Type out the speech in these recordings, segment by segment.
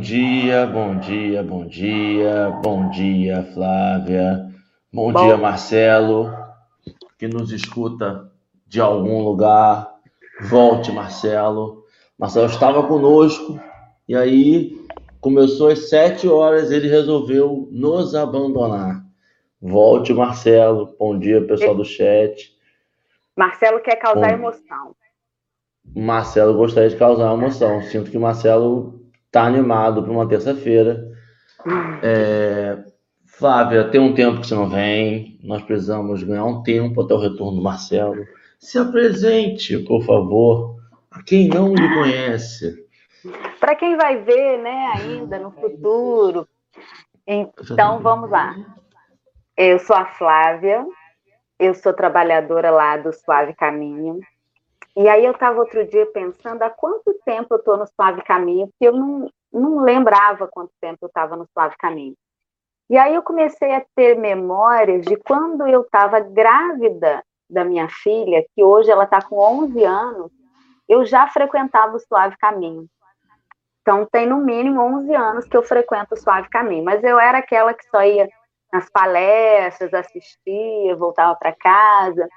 Bom dia, bom dia, bom dia, bom dia, Flávia. Bom, bom dia, Marcelo, que nos escuta de algum lugar. Volte, Marcelo. Marcelo estava conosco e aí começou às sete horas, ele resolveu nos abandonar. Volte, Marcelo. Bom dia, pessoal do chat. Marcelo quer causar bom... emoção. Marcelo gostaria de causar emoção. Sinto que Marcelo está animado para uma terça-feira. É... Flávia, tem um tempo que você não vem. Nós precisamos ganhar um tempo até o retorno do Marcelo. Se apresente, por favor, a quem não lhe conhece. Para quem vai ver, né, ainda no futuro. Então, vamos lá. Eu sou a Flávia, eu sou trabalhadora lá do Suave Caminho. E aí eu estava outro dia pensando há quanto tempo eu estou no Suave Caminho, porque eu não, não lembrava quanto tempo eu estava no Suave Caminho. E aí eu comecei a ter memórias de quando eu estava grávida da minha filha, que hoje ela está com 11 anos, eu já frequentava o Suave Caminho. Então tem no mínimo 11 anos que eu frequento o Suave Caminho, mas eu era aquela que só ia nas palestras, assistia, voltava para casa.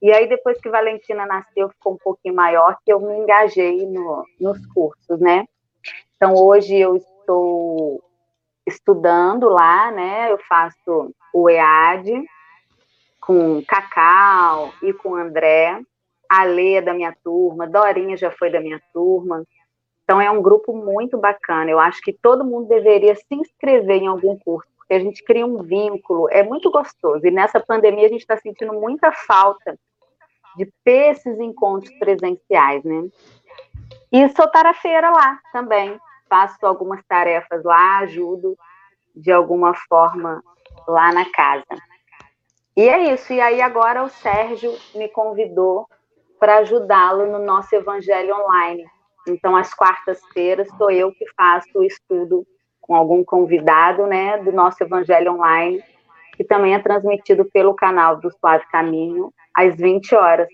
E aí, depois que Valentina nasceu, ficou um pouquinho maior, que eu me engajei no, nos cursos, né? Então, hoje eu estou estudando lá, né? Eu faço o EAD com Cacau e com André. A Lê é da minha turma, Dorinha já foi da minha turma. Então, é um grupo muito bacana. Eu acho que todo mundo deveria se inscrever em algum curso porque a gente cria um vínculo, é muito gostoso. E nessa pandemia a gente está sentindo muita falta de ter esses encontros presenciais, né? E sou tarefeira lá também, faço algumas tarefas lá, ajudo de alguma forma lá na casa. E é isso. E aí agora o Sérgio me convidou para ajudá-lo no nosso Evangelho Online. Então, às quartas-feiras, sou eu que faço o estudo com algum convidado, né, do nosso Evangelho Online, que também é transmitido pelo canal do Suave Caminho, às 20 horas.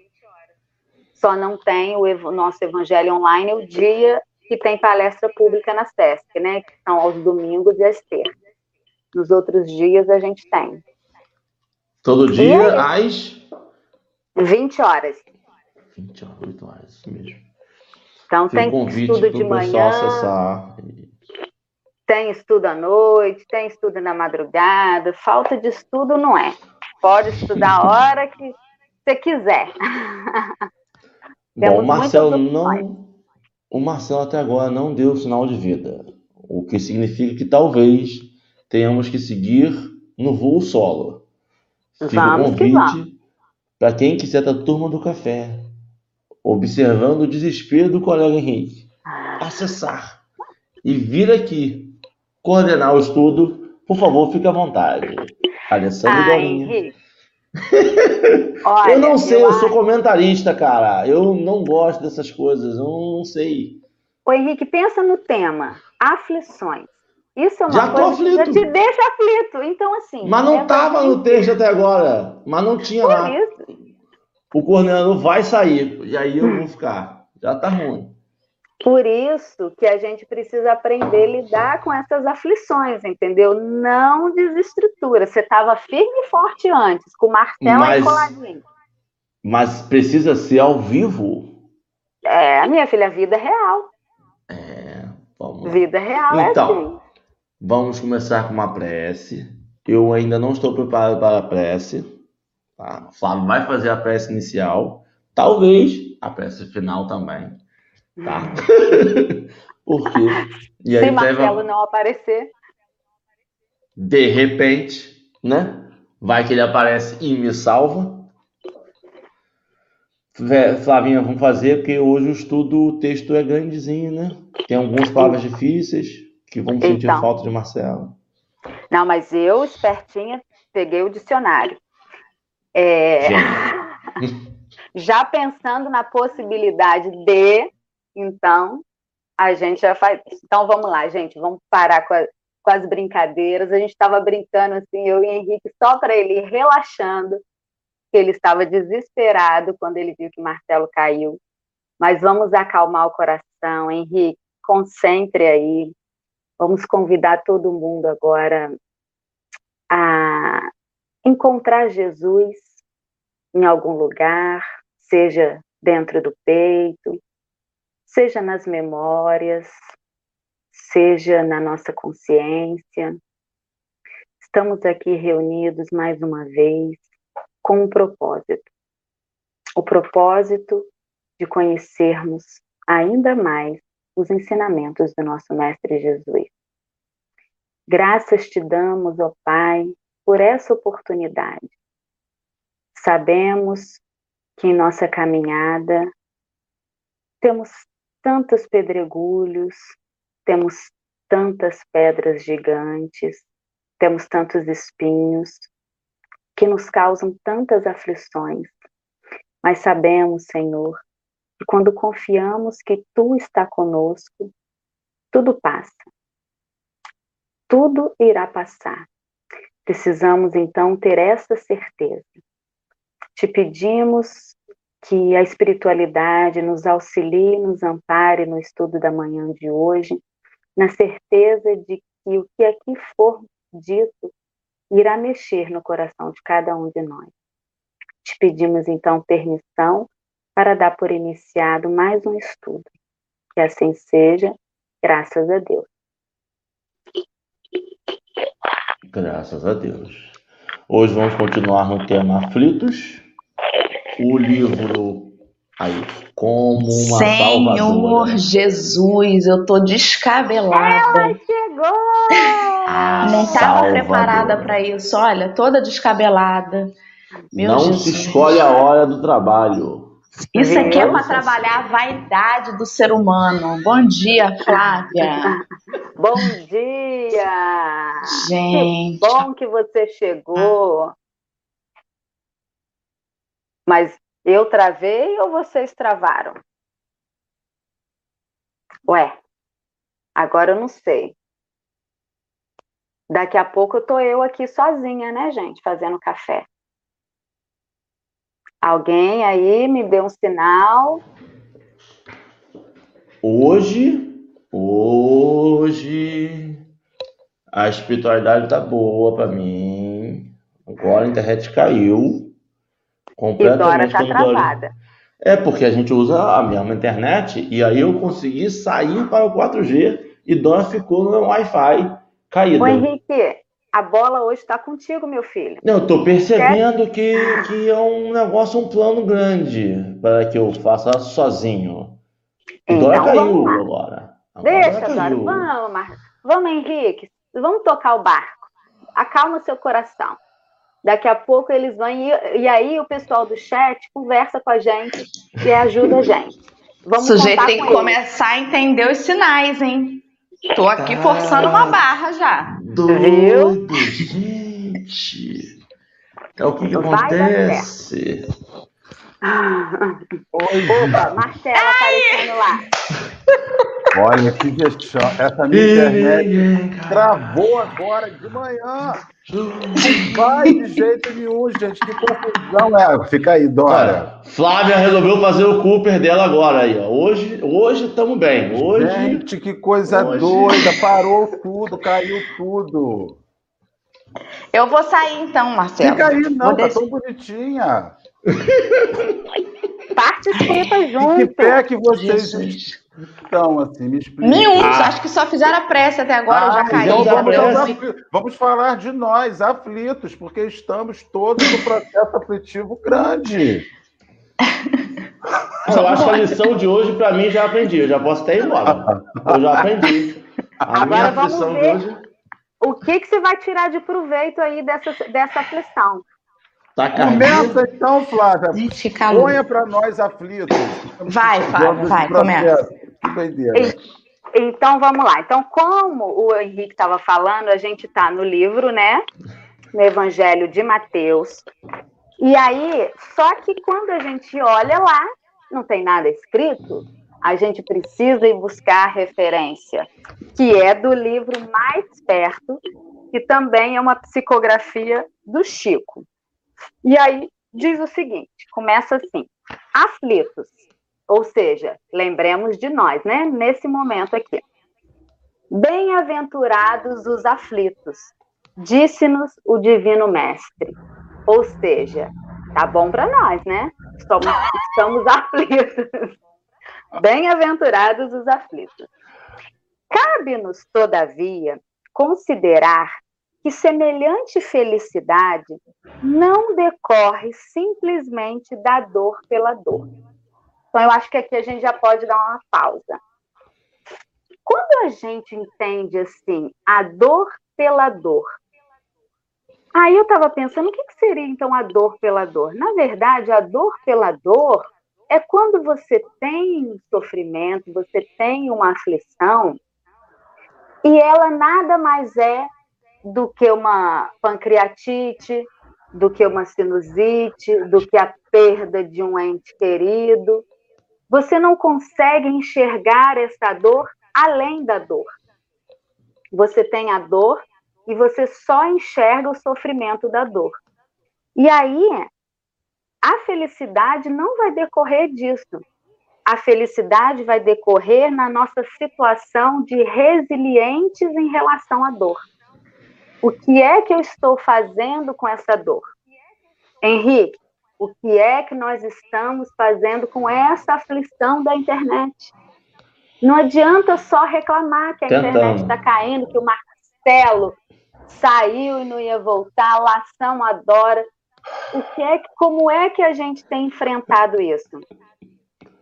Só não tem o nosso Evangelho Online o dia que tem palestra pública na SESC, né, que são aos domingos e às terças. Nos outros dias a gente tem. Todo dia às 20 horas. 20 horas, 8 horas, mesmo. Então tem, tem estudo de manhã. Acessar tem estudo à noite, tem estudo na madrugada, falta de estudo não é. Pode estudar a hora que você quiser. Bom, o Marcelo não. O Marcelo até agora não deu sinal de vida, o que significa que talvez tenhamos que seguir no voo solo. Fica vamos o convite para quem quiser da turma do café, observando o desespero do colega Henrique, acessar e vir aqui coordenar o estudo, por favor, fique à vontade. Alessandro Dorinha. eu não sei, eu, eu sou comentarista, cara. Eu não gosto dessas coisas, eu não sei. Ô Henrique, pensa no tema, aflições. Isso é uma já coisa aflito. que já te deixa aflito. Então, assim. Mas não estava é no texto até agora. Mas não tinha Por lá. Isso. O coordenador vai sair. E aí eu vou ficar. Já tá ruim. Por isso que a gente precisa aprender a lidar com essas aflições, entendeu? Não desestrutura. Você estava firme e forte antes, com o martelo mas, e coladinho. Mas precisa ser ao vivo? É, minha filha, vida real. É, vamos Vida real é então, é assim. Vamos começar com uma prece. Eu ainda não estou preparado para a prece. Tá? O Flávio vai fazer a prece inicial. Talvez a prece final também. Tá? Por quê? E aí Se Marcelo não aparecer. De repente, né? Vai que ele aparece e me salva. Flavinha, vamos fazer, porque hoje o estudo, o texto é grandezinho, né? Tem algumas palavras difíceis que sentir então. falta de Marcelo. Não, mas eu, espertinha, peguei o dicionário. É... Já pensando na possibilidade de então, a gente já faz. Então, vamos lá, gente, vamos parar com, a, com as brincadeiras. A gente estava brincando assim, eu e Henrique, só para ele ir relaxando, que ele estava desesperado quando ele viu que Marcelo caiu. Mas vamos acalmar o coração, Henrique, concentre aí, Vamos convidar todo mundo agora a encontrar Jesus em algum lugar, seja dentro do peito, seja nas memórias, seja na nossa consciência. Estamos aqui reunidos mais uma vez com um propósito. O propósito de conhecermos ainda mais os ensinamentos do nosso Mestre Jesus. Graças te damos, ó Pai, por essa oportunidade. Sabemos que em nossa caminhada temos tantos pedregulhos, temos tantas pedras gigantes, temos tantos espinhos que nos causam tantas aflições. Mas sabemos, Senhor, que quando confiamos que Tu está conosco, tudo passa. Tudo irá passar. Precisamos então ter essa certeza. Te pedimos que a espiritualidade nos auxilie, nos ampare no estudo da manhã de hoje, na certeza de que o que aqui for dito irá mexer no coração de cada um de nós. Te pedimos então permissão para dar por iniciado mais um estudo. Que assim seja, graças a Deus. Graças a Deus. Hoje vamos continuar no tema aflitos. O livro aí, como uma Senhor salvadora. Jesus, eu tô descabelada. Ela chegou! A Não estava preparada para isso. Olha, toda descabelada. Meu Não Jesus. se escolhe a hora do trabalho. Isso aqui é para trabalhar a vaidade do ser humano. Bom dia, Flávia. Bom dia! Gente. Que bom que você chegou. Mas eu travei ou vocês travaram? Ué, agora eu não sei. Daqui a pouco eu tô eu aqui sozinha, né, gente, fazendo café. Alguém aí me dê um sinal. Hoje, hoje, a espiritualidade tá boa pra mim. Agora a internet caiu E completamente tá travada. É porque a gente usa a mesma internet e aí eu consegui sair para o 4G e Dora ficou no Wi-Fi caída. Ô, Henrique, a bola hoje está contigo, meu filho. Não, eu tô percebendo que, que é um negócio, um plano grande para que eu faça sozinho. Então, Dora caiu vamos lá. agora. Agora Deixa, Dora caiu. Vamos, Mar... vamos, Henrique. Vamos tocar o barco. Acalma seu coração. Daqui a pouco eles vão e, e aí o pessoal do chat conversa com a gente e ajuda a gente. O Vamos sujeito contar tem que eles. começar a entender os sinais, hein? Tô aqui forçando uma barra já. Doido, gente. É o que, que Vai Opa, Marcela aparecendo lá. Olha que questão. Essa minha internet travou agora de manhã. Não vai de jeito nenhum, gente. Que confusão é. Fica aí, Dora. Olha, Flávia resolveu fazer o Cooper dela agora aí, ó. Hoje, hoje estamos bem. Hoje, Gente, que coisa Hoje. doida. Parou tudo, caiu tudo. Eu vou sair então, Marcelo. Fica aí, Vou não, tá deixar- tão bonitinha. Participa E que junto. pé que vocês Jesus. estão, assim? Me explica. Nenhum, Ah. acho que só fizeram a prece até agora, já Ah, caí. então já vamos, prece. aflitos. vamos falar de nós, aflitos, porque estamos todos no processo aflitivo grande. eu acho que a lição de hoje, pra mim, já aprendi. Eu já posso até ir embora. Eu já aprendi. A Agora minha vamos aflição de ver. hoje O que, que você vai tirar de proveito aí dessa, dessa aflição? Tá. Começa então, Flávia. Gente. Ponha para nós aflitos. Vai, Flávia, vai, começa. Que doideira. Ei. Então vamos lá. Então, como o Henrique estava falando, a gente está no livro, né? No Evangelho de Mateus. E aí, só que quando a gente olha lá, não tem nada escrito, a gente precisa ir buscar a referência, que é do livro mais perto, que também é uma psicografia do Chico. E aí diz o seguinte: começa assim, aflitos, ou seja, lembremos de nós, né? Nesse momento aqui. Bem-aventurados os aflitos, disse-nos o Divino Mestre. Ou seja, tá bom para nós, né? Estamos, estamos aflitos. Bem-aventurados os aflitos. Cabe-nos, todavia, considerar que semelhante felicidade não decorre simplesmente da dor pela dor. Então, eu acho que aqui a gente já pode dar uma pausa. Quando a gente entende assim, a dor pela dor, aí eu estava pensando, o que, que seria então a dor pela dor? Na verdade, a dor pela dor é quando você tem sofrimento, você tem uma aflição, e ela nada mais é do que uma pancreatite, do que uma sinusite, do que a perda de um ente querido. Você não consegue enxergar essa dor além da dor. Você tem a dor e você só enxerga o sofrimento da dor. E aí, a felicidade não vai decorrer disso. A felicidade vai decorrer na nossa situação de resilientes em relação à dor. O que é que eu estou fazendo com essa dor? Henrique, o que é que nós estamos fazendo com essa aflição da internet? Não adianta só reclamar que a Tentando. internet está caindo, que o Marcelo saiu e não ia voltar, a Lação adora. O que é, como é que a gente tem enfrentado isso?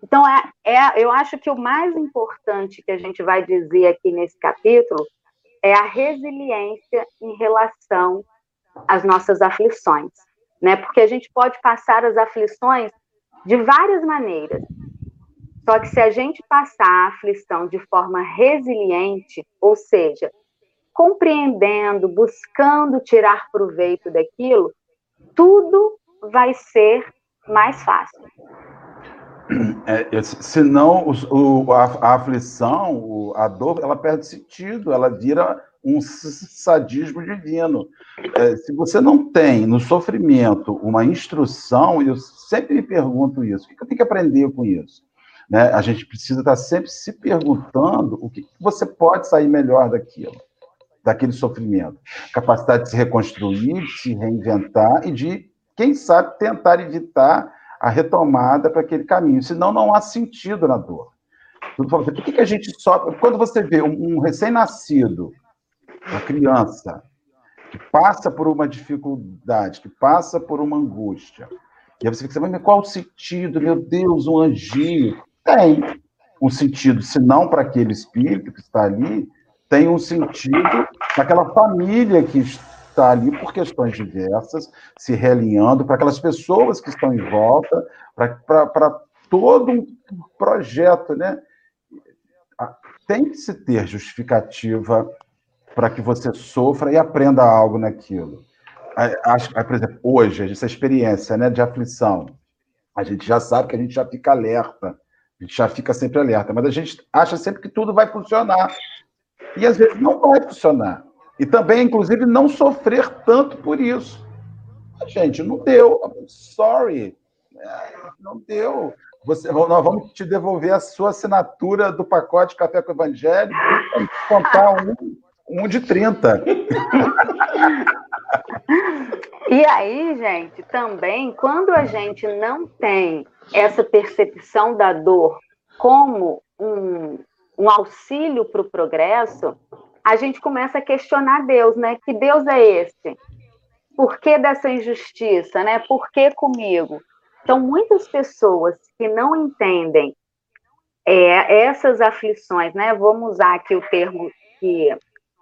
Então, é, é, eu acho que o mais importante que a gente vai dizer aqui nesse capítulo é a resiliência em relação às nossas aflições né? Porque a gente pode passar as aflições de várias maneiras. Só que se a gente passar a aflição de forma resiliente, ou seja, compreendendo, buscando tirar proveito daquilo, tudo vai ser mais fácil. É, senão, o, o, a, a, aflição, a dor, ela perde sentido, ela vira um sadismo divino. É, se você não tem no sofrimento uma instrução, eu sempre me pergunto isso: o que eu tenho que aprender com isso? Né? A gente precisa estar sempre se perguntando o que você pode sair melhor daquilo, daquele sofrimento. Capacidade de se reconstruir, de se reinventar e de, quem sabe, tentar evitar a retomada para aquele caminho. Senão, não há sentido na dor. Por que, que a gente sofre? Quando você vê um, um recém-nascido uma criança que passa por uma dificuldade, que passa por uma angústia, e aí você fica, mas qual o sentido? Meu Deus, um anjinho. Tem um sentido, se não para aquele espírito que está ali, tem um sentido naquela família que está ali por questões diversas, se realinhando, para aquelas pessoas que estão em volta, para todo um projeto, né? Tem que se ter justificativa para que você sofra e aprenda algo naquilo. Acho, por exemplo, hoje, essa experiência né, de aflição, a gente já sabe que a gente já fica alerta, a gente já fica sempre alerta, mas a gente acha sempre que tudo vai funcionar. E às vezes não vai funcionar. E também, inclusive, não sofrer tanto por isso. Gente, não deu. Sorry. É, não deu. Você, nós vamos te devolver a sua assinatura do pacote Café com Evangelho, vamos contar um um de 30. e aí, gente, também, quando a gente não tem essa percepção da dor como um, um auxílio para o progresso, a gente começa a questionar Deus, né? Que Deus é esse? Por que dessa injustiça, né? Por que comigo? Então, muitas pessoas que não entendem é, essas aflições, né? Vamos usar aqui o termo que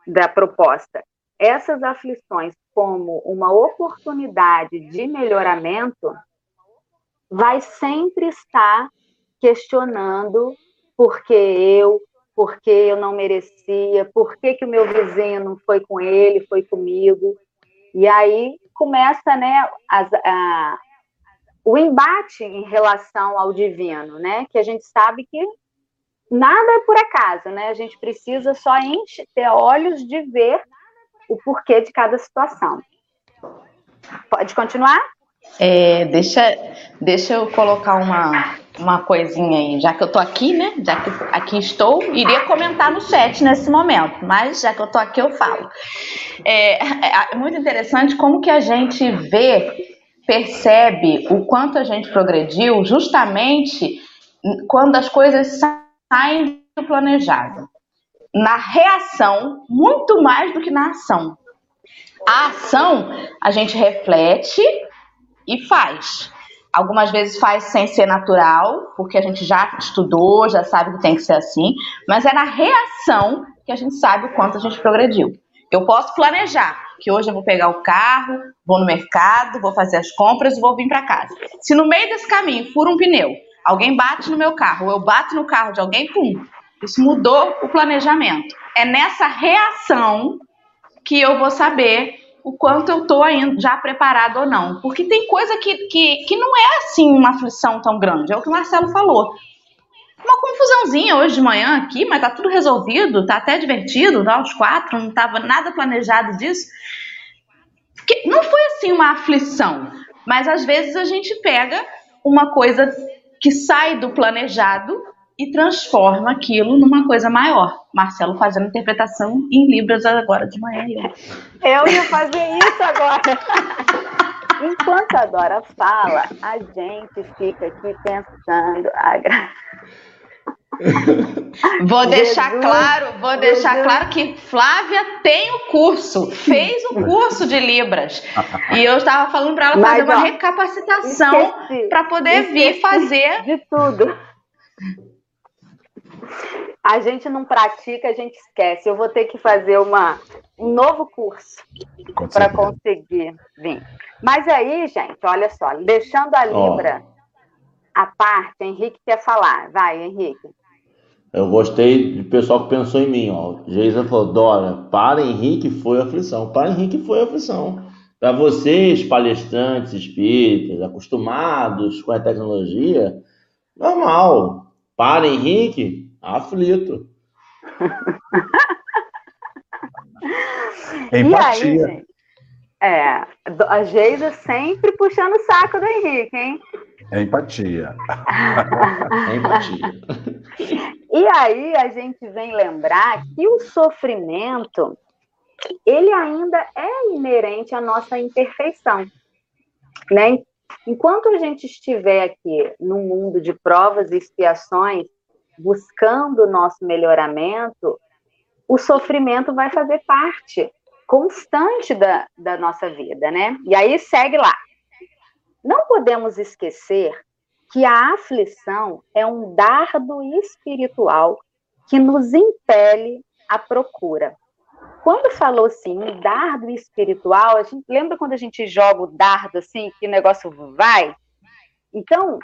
da proposta essas aflições como uma oportunidade de melhoramento, vai sempre estar questionando por que eu, por que eu não merecia, por que, que o meu vizinho não foi com ele, foi comigo. E aí começa né, a, o embate em relação ao divino, né? Que a gente sabe que nada é por acaso, né? A gente precisa só enche, ter olhos de ver o porquê de cada situação. Pode continuar? É, deixa, deixa eu colocar uma, uma coisinha aí, já que eu tô aqui, né? Já que aqui estou, iria comentar no chat nesse momento, mas já que eu tô aqui, eu falo. É, é, é muito interessante como que a gente vê, percebe o quanto a gente progrediu justamente quando as coisas saem do planejado. Na reação, muito mais do que na ação. A ação, a gente reflete e faz. Algumas vezes faz sem ser natural, porque a gente já estudou, já sabe que tem que ser assim, mas é na reação que a gente sabe o quanto a gente progrediu. Eu posso planejar que hoje eu vou pegar o carro, vou no mercado, vou fazer as compras e vou vir para casa. Se no meio desse caminho fura um pneu, alguém bate no meu carro, ou eu bato no carro de alguém, pum, isso mudou o planejamento. É nessa reação que eu vou saber o quanto eu estou já preparado ou não. Porque tem coisa que, que, que não é assim uma aflição tão grande. É o que o Marcelo falou. Uma confusãozinha hoje de manhã aqui, mas tá tudo resolvido, tá até divertido, tá, os quatro, não estava nada planejado disso. Porque não foi assim uma aflição, mas às vezes a gente pega uma coisa que sai do planejado e transforma aquilo numa coisa maior. Marcelo fazendo interpretação em Libras agora de manhã. Eu, eu ia fazer isso agora. Enquanto a Dora fala, a gente fica aqui pensando. A gra... Vou deixar Jesus, claro, vou deixar Jesus. claro que Flávia tem o curso, fez o curso de Libras. E eu estava falando para ela fazer Mas, uma ó, recapacitação para poder vir fazer de tudo. A gente não pratica, a gente esquece. Eu vou ter que fazer uma, um novo curso para conseguir vir. Mas aí, gente, olha só, deixando a Libra oh. a parte, Henrique quer falar. Vai, Henrique. Eu gostei do pessoal que pensou em mim, ó. Geisa falou, Dora, para Henrique foi aflição. Para Henrique foi aflição. Para vocês, palestrantes espíritas, acostumados com a tecnologia, normal. Para Henrique, aflito. Empatia. Aí, é, a Geisa sempre puxando o saco do Henrique, hein? É empatia. é empatia. E aí a gente vem lembrar que o sofrimento ele ainda é inerente à nossa imperfeição, né? Enquanto a gente estiver aqui no mundo de provas e expiações, buscando o nosso melhoramento, o sofrimento vai fazer parte constante da, da nossa vida, né? E aí segue lá. Não podemos esquecer que a aflição é um dardo espiritual que nos impele à procura. Quando falou assim, um dardo espiritual, a gente lembra quando a gente joga o dardo assim, que o negócio vai? Então,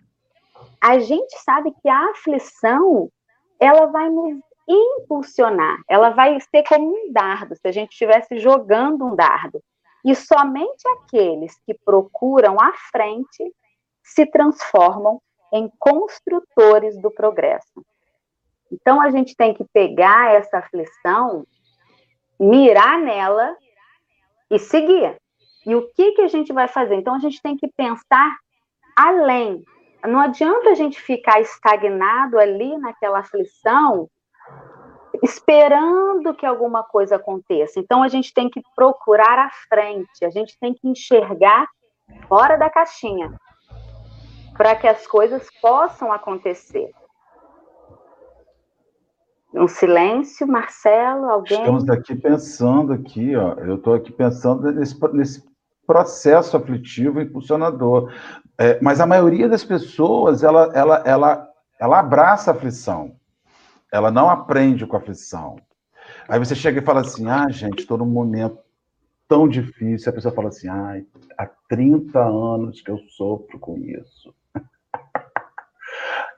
a gente sabe que a aflição, ela vai nos impulsionar, ela vai ser como um dardo, se a gente estivesse jogando um dardo. E somente aqueles que procuram a frente se transformam em construtores do progresso. Então a gente tem que pegar essa aflição, mirar nela e seguir. E o que que a gente vai fazer? Então a gente tem que pensar além. Não adianta a gente ficar estagnado ali naquela aflição, esperando que alguma coisa aconteça. Então a gente tem que procurar a frente, a gente tem que enxergar fora da caixinha para que as coisas possam acontecer. Um silêncio, Marcelo, alguém? Estamos aqui pensando aqui, ó. Eu estou aqui pensando nesse, nesse processo aflitivo impulsionador. É, mas a maioria das pessoas, ela, ela, ela, ela abraça a aflição. Ela não aprende com a aflição. Aí você chega e fala assim, ah, gente, estou num momento tão difícil. A pessoa fala assim, ah, há 30 anos que eu sofro com isso.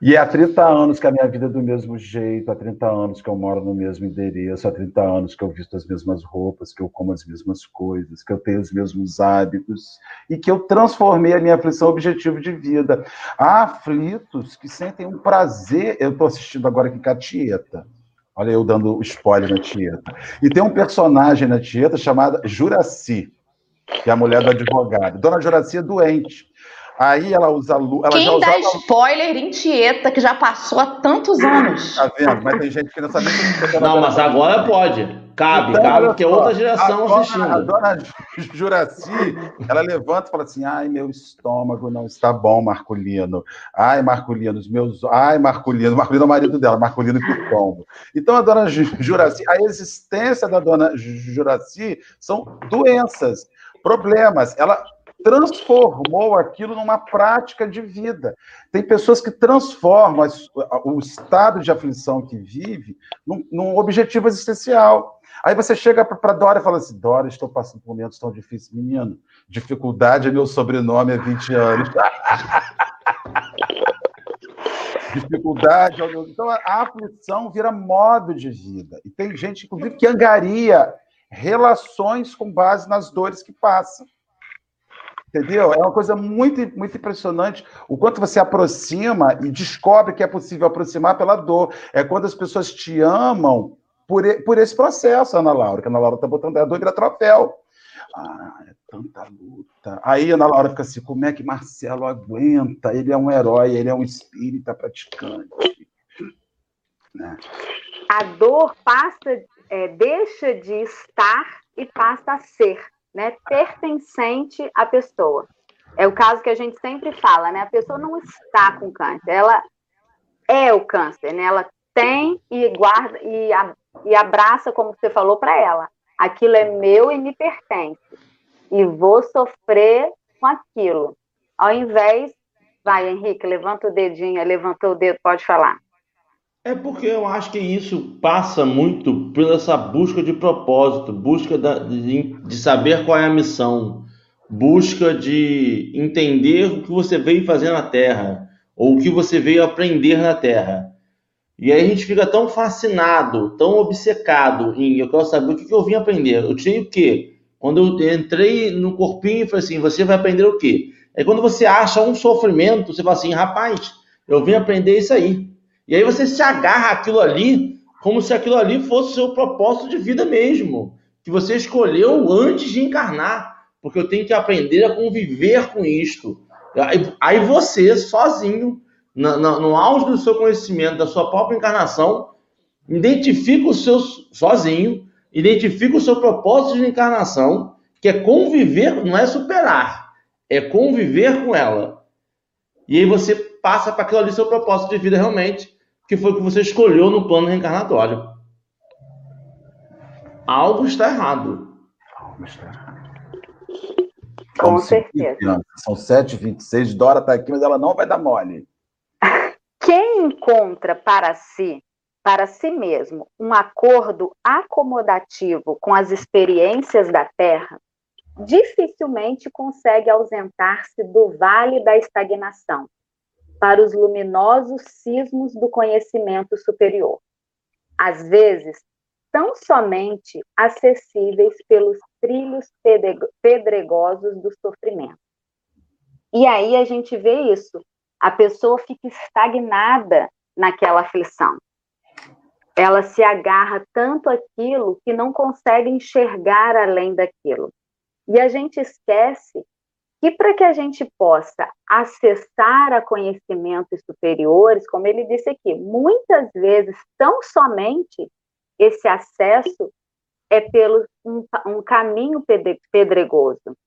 E há 30 anos que a minha vida é do mesmo jeito, há 30 anos que eu moro no mesmo endereço, há 30 anos que eu visto as mesmas roupas, que eu como as mesmas coisas, que eu tenho os mesmos hábitos e que eu transformei a minha aflição objetivo de vida. Há aflitos que sentem um prazer. Eu estou assistindo agora aqui com a Tieta. Olha eu dando spoiler na Tieta. E tem um personagem na Tieta chamada Juraci, que é a mulher do advogado. Dona Juraci é doente. Aí ela usa luz. Quem dá usava... spoiler em Tieta, que já passou há tantos anos? Tá vendo? Mas tem gente que não sabe que Não, mas agora pode. Cabe, então, cabe, porque é outra geração a assistindo. Dona, a dona Juraci, ela levanta e fala assim: ai, meu estômago não está bom, Marculino. Ai, Marculino, os meus. Ai, Marculino. Marculino é o marido dela, Marculino que tombo. Então, a dona Juraci, a existência da dona Juraci são doenças, problemas. Ela transformou aquilo numa prática de vida. Tem pessoas que transformam o estado de aflição que vive num, num objetivo existencial. Aí você chega para Dora e fala assim: Dora, estou passando por momentos tão difíceis. Menino, dificuldade é meu sobrenome há 20 anos. dificuldade. É então a aflição vira modo de vida. E tem gente, inclusive, que angaria relações com base nas dores que passa. Entendeu? É uma coisa muito, muito impressionante o quanto você aproxima e descobre que é possível aproximar pela dor. É quando as pessoas te amam por, por esse processo, Ana Laura, que a Ana Laura está botando a dor vira troféu. Ah, é tanta luta. Aí a Ana Laura fica assim: como é que Marcelo aguenta? Ele é um herói, ele é um espírita praticante. Né? A dor passa, é, deixa de estar e passa a ser né, pertencente à pessoa. É o caso que a gente sempre fala, né? A pessoa não está com câncer, ela é o câncer, né? Ela tem e guarda e, a, e abraça, como você falou para ela. Aquilo é meu e me pertence. E vou sofrer com aquilo. Ao invés, vai, Henrique, levanta o dedinho, levantou o dedo, pode falar. É porque eu acho que isso passa muito por essa busca de propósito, busca de, de saber qual é a missão, busca de entender o que você veio fazer na Terra, ou o que você veio aprender na Terra. E aí a gente fica tão fascinado, tão obcecado em eu quero saber o que, eu vim aprender. Eu tirei o quê? Quando eu entrei no corpinho e falei assim, você vai aprender o quê? É quando você acha um sofrimento, você fala assim, rapaz, eu vim aprender isso aí. E aí você se agarra aquilo ali como se aquilo ali fosse o seu propósito de vida mesmo, que você escolheu antes de encarnar, porque eu tenho que aprender a conviver com isto. Aí você, sozinho, no, auge do seu conhecimento, da sua própria encarnação, identifica o seu, sozinho, identifica o seu propósito de encarnação, que é conviver, não é superar, é conviver com ela. E aí você passa para aquilo ali seu propósito de vida realmente, que foi o que você escolheu no plano reencarnatório. Algo está errado. Algo está errado. Com certeza. São 7h26, Dora está aqui, mas ela não vai dar mole. Quem encontra para si, para si mesmo, um acordo acomodativo com as experiências da Terra, dificilmente consegue ausentar-se do vale da estagnação para os luminosos cismos do conhecimento superior. Às vezes, tão somente acessíveis pelos trilhos pedregosos do sofrimento. E aí a gente vê isso. A pessoa fica estagnada naquela aflição. Ela se agarra tanto aquilo que não consegue enxergar além daquilo. E a gente esquece que para que a gente possa acessar a conhecimentos superiores, como ele disse aqui, muitas vezes, tão somente esse acesso é pelo um, um caminho pedregoso.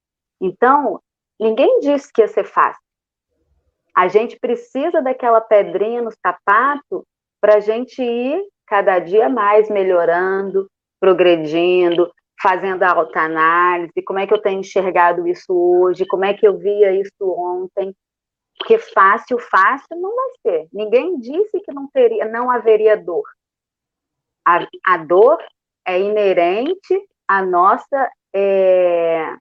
Então, ninguém disse que ia ser fácil. A gente precisa daquela pedrinha no sapato para a gente ir cada dia mais melhorando, progredindo, fazendo a autoanálise, como é que eu tenho enxergado isso hoje, como é que eu via isso ontem, porque fácil, fácil não vai ser. Ninguém disse que não teria, não haveria dor. A, a dor é inerente à nossa é,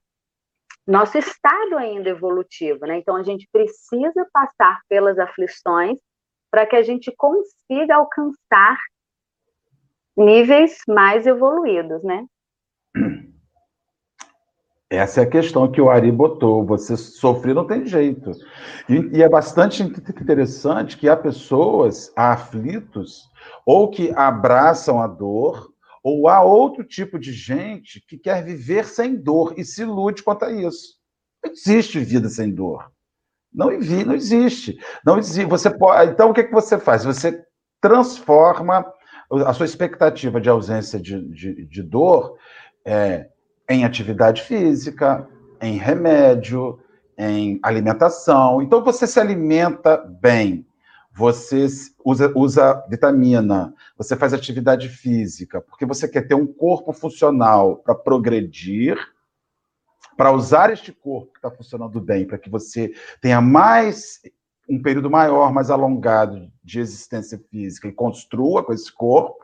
nosso estado ainda evolutivo, né? Então a gente precisa passar pelas aflições para que a gente consiga alcançar níveis mais evoluídos, né? Essa é a questão que o Ari botou. Você sofrer não tem jeito. E, e, é bastante interessante que há pessoas, há aflitos, ou que abraçam a dor, ou há outro tipo de gente que quer viver sem dor e se ilude quanto a isso. Não existe vida sem dor. Não, não existe. Não existe. Você pode, então, o que, é que você faz? Você transforma a sua expectativa de ausência de, de, de dor é, em atividade física, em remédio, em alimentação. Então, você se alimenta bem, você usa, usa vitamina, você faz atividade física, porque você quer ter um corpo funcional para progredir, para usar este corpo que está funcionando bem, para que você tenha mais um período maior, mais alongado de existência física e construa com esse corpo,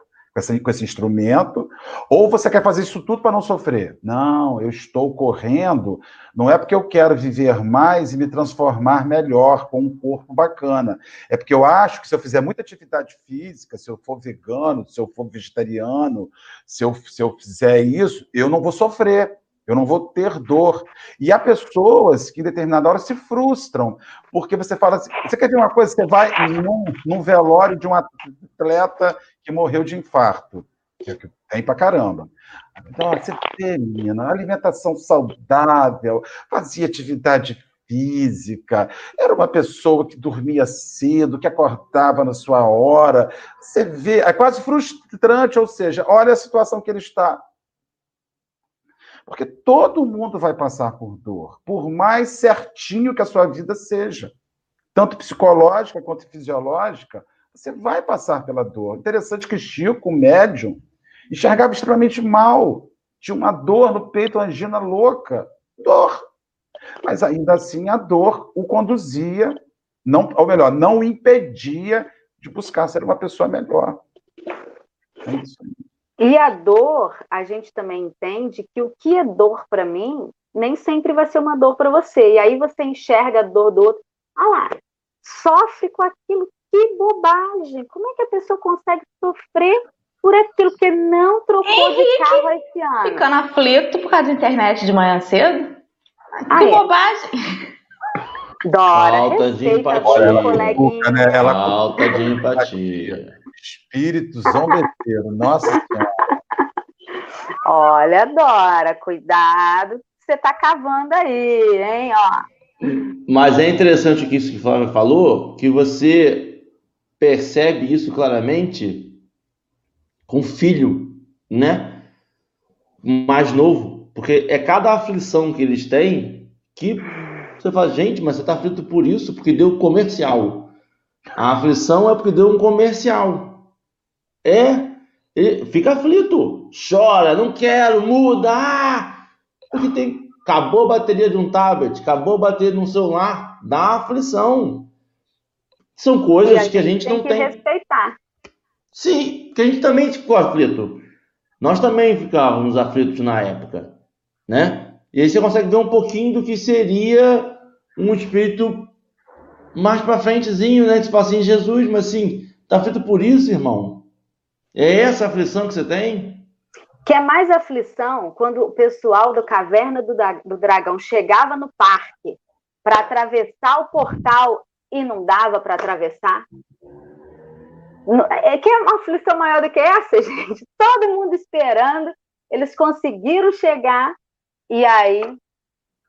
com esse instrumento, ou você quer fazer isso tudo para não sofrer? Não, eu estou correndo, não é porque eu quero viver mais e me transformar melhor com um corpo bacana, é porque eu acho que se eu fizer muita atividade física, se eu for vegano, se eu for vegetariano, se eu, se eu fizer isso, eu não vou sofrer eu não vou ter dor. E há pessoas que em determinada hora se frustram, porque você fala assim: você quer ver uma coisa? Você vai num, num velório de um atleta que morreu de infarto. Que tem pra caramba. Então, você vê, menina, alimentação saudável, fazia atividade física, era uma pessoa que dormia cedo, que acordava na sua hora. Você vê, é quase frustrante, ou seja, olha a situação que ele está. Porque todo mundo vai passar por dor, por mais certinho que a sua vida seja, tanto psicológica quanto fisiológica, você vai passar pela dor. Interessante que Chico, médium, enxergava extremamente mal, tinha uma dor no peito, angina louca, dor. Mas ainda assim a dor o conduzia, não, ou melhor, não o impedia de buscar ser uma pessoa melhor. É isso aí. E a dor, a gente também entende que o que é dor para mim nem sempre vai ser uma dor para você. E aí você enxerga a dor do outro. Ah lá, sofre com aquilo. Que bobagem! Como é que a pessoa consegue sofrer por aquilo que não trocou Henrique, de carro esse ano? Ficando aflito por causa da internet de manhã cedo? Ah, que é. bobagem! Dora, Falta de empatia. Né? Falta de empatia. Espírito zombeteiro, nossa senhora. Olha, Dora, cuidado, você tá cavando aí, hein, ó. Mas é interessante o que isso que o Flávio falou, que você percebe isso claramente com o filho, né? Mais novo, porque é cada aflição que eles têm que você fala, gente, mas você tá aflito por isso, porque deu comercial. A aflição é porque deu um comercial. É, ele fica aflito, chora, não quero, muda. Ah! Porque tem, acabou a bateria de um tablet, acabou a bateria de um celular, dá aflição. São coisas a que a gente tem não que tem. respeitar. Sim, que a gente também ficou aflito. Nós também ficávamos aflitos na época, né? E aí você consegue ver um pouquinho do que seria um espírito mais para frentezinho, né? Tipo assim, Jesus, mas assim, tá aflito por isso, irmão? É essa aflição que você tem? Que é mais aflição quando o pessoal do Caverna do, do Dragão chegava no parque para atravessar o portal e não dava para atravessar. É que é uma aflição maior do que essa, gente. Todo mundo esperando, eles conseguiram chegar e aí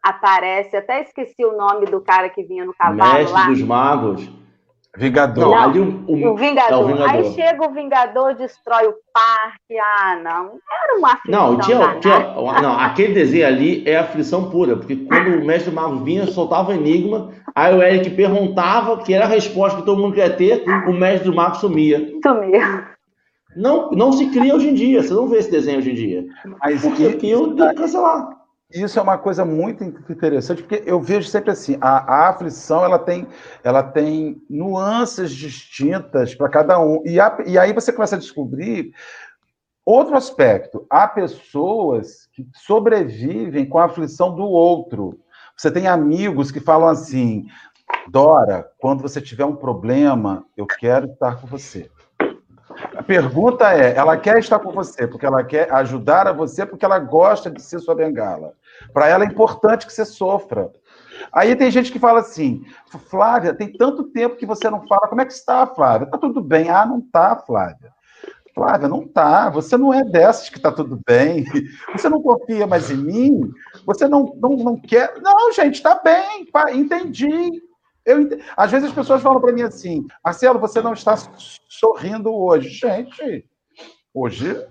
aparece, até esqueci o nome do cara que vinha no cavalo Mestre lá. dos Magos. Vingador. Não, ali o, o, o, Vingador. O, Vingador. Aí chega o Vingador, destrói o parque. Ah, não. Era uma aflição. Não, tinha, tinha, não, aquele desenho ali é aflição pura, porque quando o mestre mago vinha, soltava o enigma, aí o Eric perguntava, que era a resposta que todo mundo queria ter, o mestre do mago sumia. Sumia. Não, não se cria hoje em dia, você não vê esse desenho hoje em dia. Mas Porque que eu tenho que cancelar. Isso é uma coisa muito interessante, porque eu vejo sempre assim, a, a aflição ela tem, ela tem nuances distintas para cada um. E, a, e aí você começa a descobrir outro aspecto. Há pessoas que sobrevivem com a aflição do outro. Você tem amigos que falam assim, Dora, quando você tiver um problema, eu quero estar com você. A pergunta é: ela quer estar com você porque ela quer ajudar a você, porque ela gosta de ser sua bengala. Para ela é importante que você sofra. Aí tem gente que fala assim: Flávia, tem tanto tempo que você não fala, como é que está, Flávia? Tá tudo bem? Ah, não tá, Flávia. Flávia, não tá. Você não é dessas que está tudo bem. Você não confia mais em mim? Você não, não, não quer. Não, gente, está bem, entendi. Eu, às vezes as pessoas falam para mim assim, Marcelo, você não está sorrindo hoje. Gente, hoje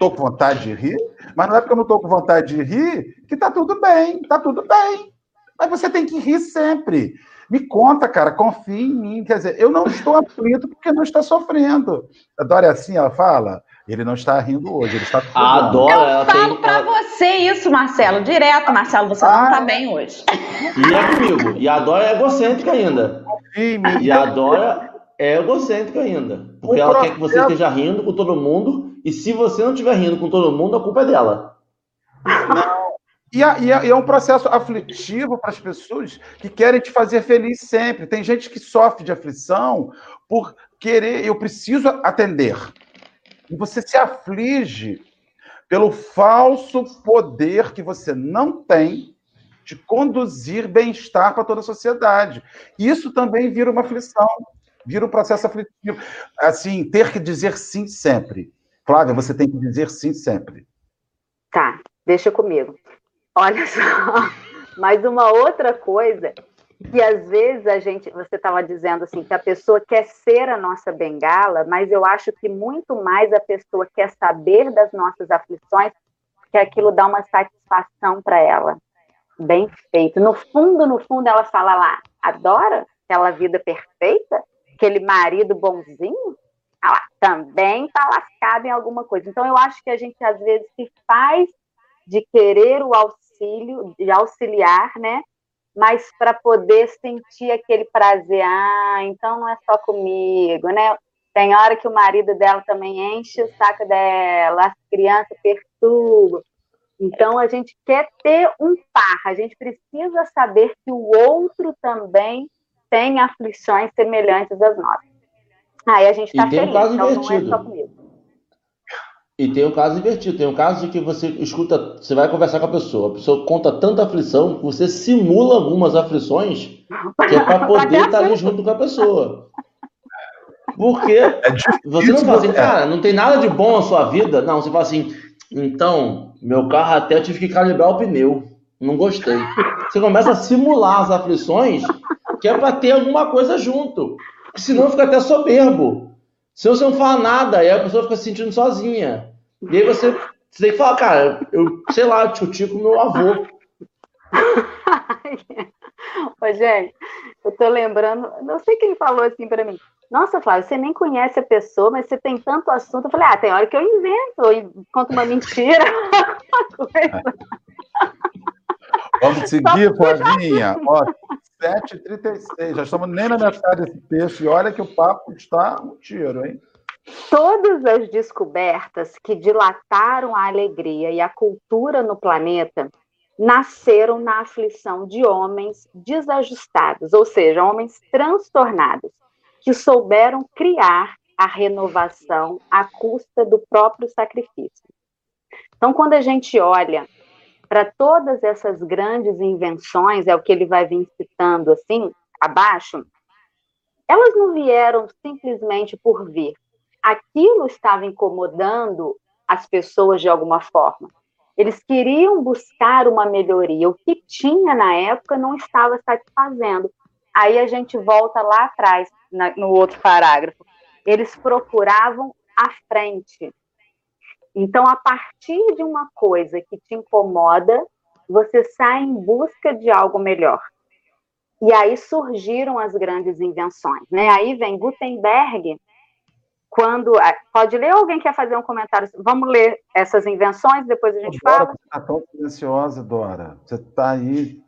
estou com vontade de rir, mas não é porque eu não estou com vontade de rir que está tudo bem, está tudo bem. Mas você tem que rir sempre. Me conta, cara, confia em mim. Quer dizer, eu não estou aflito porque não está sofrendo. A Dora é assim, ela fala. Ele não está rindo hoje, ele está A Dora, eu falo tem... pra você isso, Marcelo, direto, Marcelo, você ah, não está bem hoje. E é comigo. E a Dora é egocêntrica ainda. E a Dora é egocêntrica ainda. Porque o ela processo... quer que você esteja rindo com todo mundo. E se você não estiver rindo com todo mundo, a culpa é dela. Não. E, é, e, é um processo aflitivo para as pessoas que querem te fazer feliz sempre. Tem gente que sofre de aflição por querer, eu preciso atender. E você se aflige pelo falso poder que você não tem de conduzir bem-estar para toda a sociedade. Isso também vira uma aflição, vira um processo aflitivo. Assim, ter que dizer sim sempre. Flávia, você tem que dizer sim sempre. Tá, deixa comigo. Olha só, mais uma outra coisa que às vezes a gente, você estava dizendo assim, que a pessoa quer ser a nossa bengala, mas eu acho que muito mais a pessoa quer saber das nossas aflições, que aquilo dá uma satisfação para ela. Bem feito. No fundo, no fundo, ela fala lá, adora aquela vida perfeita, aquele marido bonzinho, ela também está lascada em alguma coisa. Então, eu acho que a gente às vezes se faz de querer o auxílio, de auxiliar, né? Mas para poder sentir aquele prazer, ah, então não é só comigo, né? Tem hora que o marido dela também enche o saco dela, as crianças perturbam. Então a gente quer ter um par, a gente precisa saber que o outro também tem aflições semelhantes às nossas. Aí a gente está feliz, um então invertido. não é só comigo. E tem o caso invertido, tem o caso de que você escuta, você vai conversar com a pessoa, a pessoa conta tanta aflição que você simula algumas aflições que é para poder estar ali junto com a pessoa. Porque é você não fala assim, cara, não tem nada de bom na sua vida. Não, você fala assim, então, meu carro até eu tive que calibrar o pneu. Não gostei. Você começa a simular as aflições que é para ter alguma coisa junto. Senão fica até soberbo. Se você não fala nada, aí a pessoa fica se sentindo sozinha. E aí você, você tem que falar, cara, eu sei lá, tio Tico, meu avô. Ô, gente, eu tô lembrando, não sei quem falou assim para mim. Nossa, Flávio, você nem conhece a pessoa, mas você tem tanto assunto. Eu falei, ah, tem hora que eu invento, eu conto uma mentira, uma coisa. Vamos seguir, Flavinha. Ó, 7h36, já estamos nem na metade desse texto, e olha que o papo está um tiro, hein? Todas as descobertas que dilataram a alegria e a cultura no planeta nasceram na aflição de homens desajustados, ou seja, homens transtornados, que souberam criar a renovação à custa do próprio sacrifício. Então, quando a gente olha para todas essas grandes invenções, é o que ele vai vir citando assim, abaixo, elas não vieram simplesmente por vir, aquilo estava incomodando as pessoas de alguma forma. Eles queriam buscar uma melhoria. O que tinha na época não estava satisfazendo. Aí a gente volta lá atrás, na, no outro parágrafo. Eles procuravam a frente. Então, a partir de uma coisa que te incomoda, você sai em busca de algo melhor. E aí surgiram as grandes invenções. Né? Aí vem Gutenberg, quando. Pode ler ou alguém quer fazer um comentário? Vamos ler essas invenções, depois a gente Dora, fala. Você está tão silenciosa, Dora. Você está aí.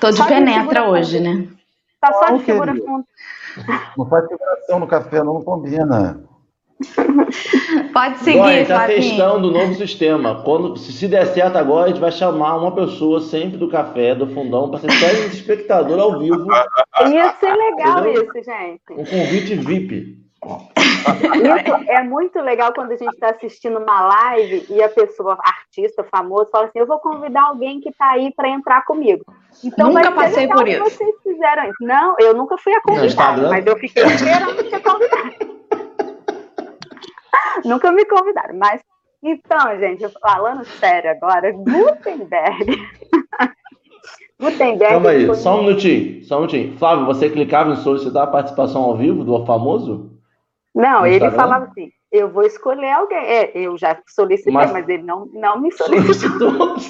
Tô de só penetra hoje, né? Tá só de figura fundo. Não faz figuração no café, não combina. Pode seguir, Agora, a gente está testando o novo sistema. Quando, se der certo agora, a gente vai chamar uma pessoa sempre do café, do fundão, para ser telespectador ao vivo. Ia ser legal Entendeu? isso, gente. Um convite VIP. Isso é muito legal quando a gente está assistindo uma live e a pessoa, artista famoso, fala assim: Eu vou convidar alguém que está aí para entrar comigo. Então, nunca passei por isso. Vocês fizeram isso. Não, eu nunca fui a convidada, mas eu fiquei esperando ser convidada. nunca me convidaram, mas então, gente, falando sério agora, Gutenberg Gutenberg. Calma aí, só um minutinho, só um minutinho. Flávio, você clicava em solicitar a participação ao vivo do famoso? Não, ele falava assim: eu vou escolher alguém. É, eu já solicitei, mas, mas ele não, não me solicitou.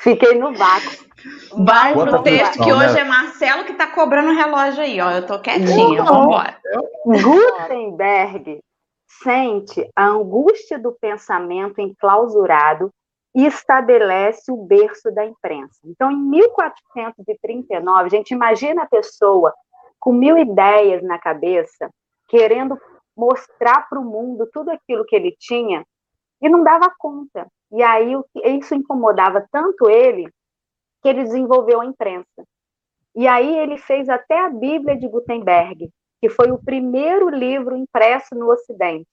Fiquei no vácuo. Vai pro texto que hoje né? é Marcelo que tá cobrando o relógio aí, ó. Eu tô quietinha, vamos embora. Gutenberg sente a angústia do pensamento enclausurado e estabelece o berço da imprensa. Então, em 1439, a gente imagina a pessoa com mil ideias na cabeça, querendo mostrar para o mundo tudo aquilo que ele tinha e não dava conta. E aí isso incomodava tanto ele que ele desenvolveu a imprensa. E aí ele fez até a Bíblia de Gutenberg, que foi o primeiro livro impresso no Ocidente.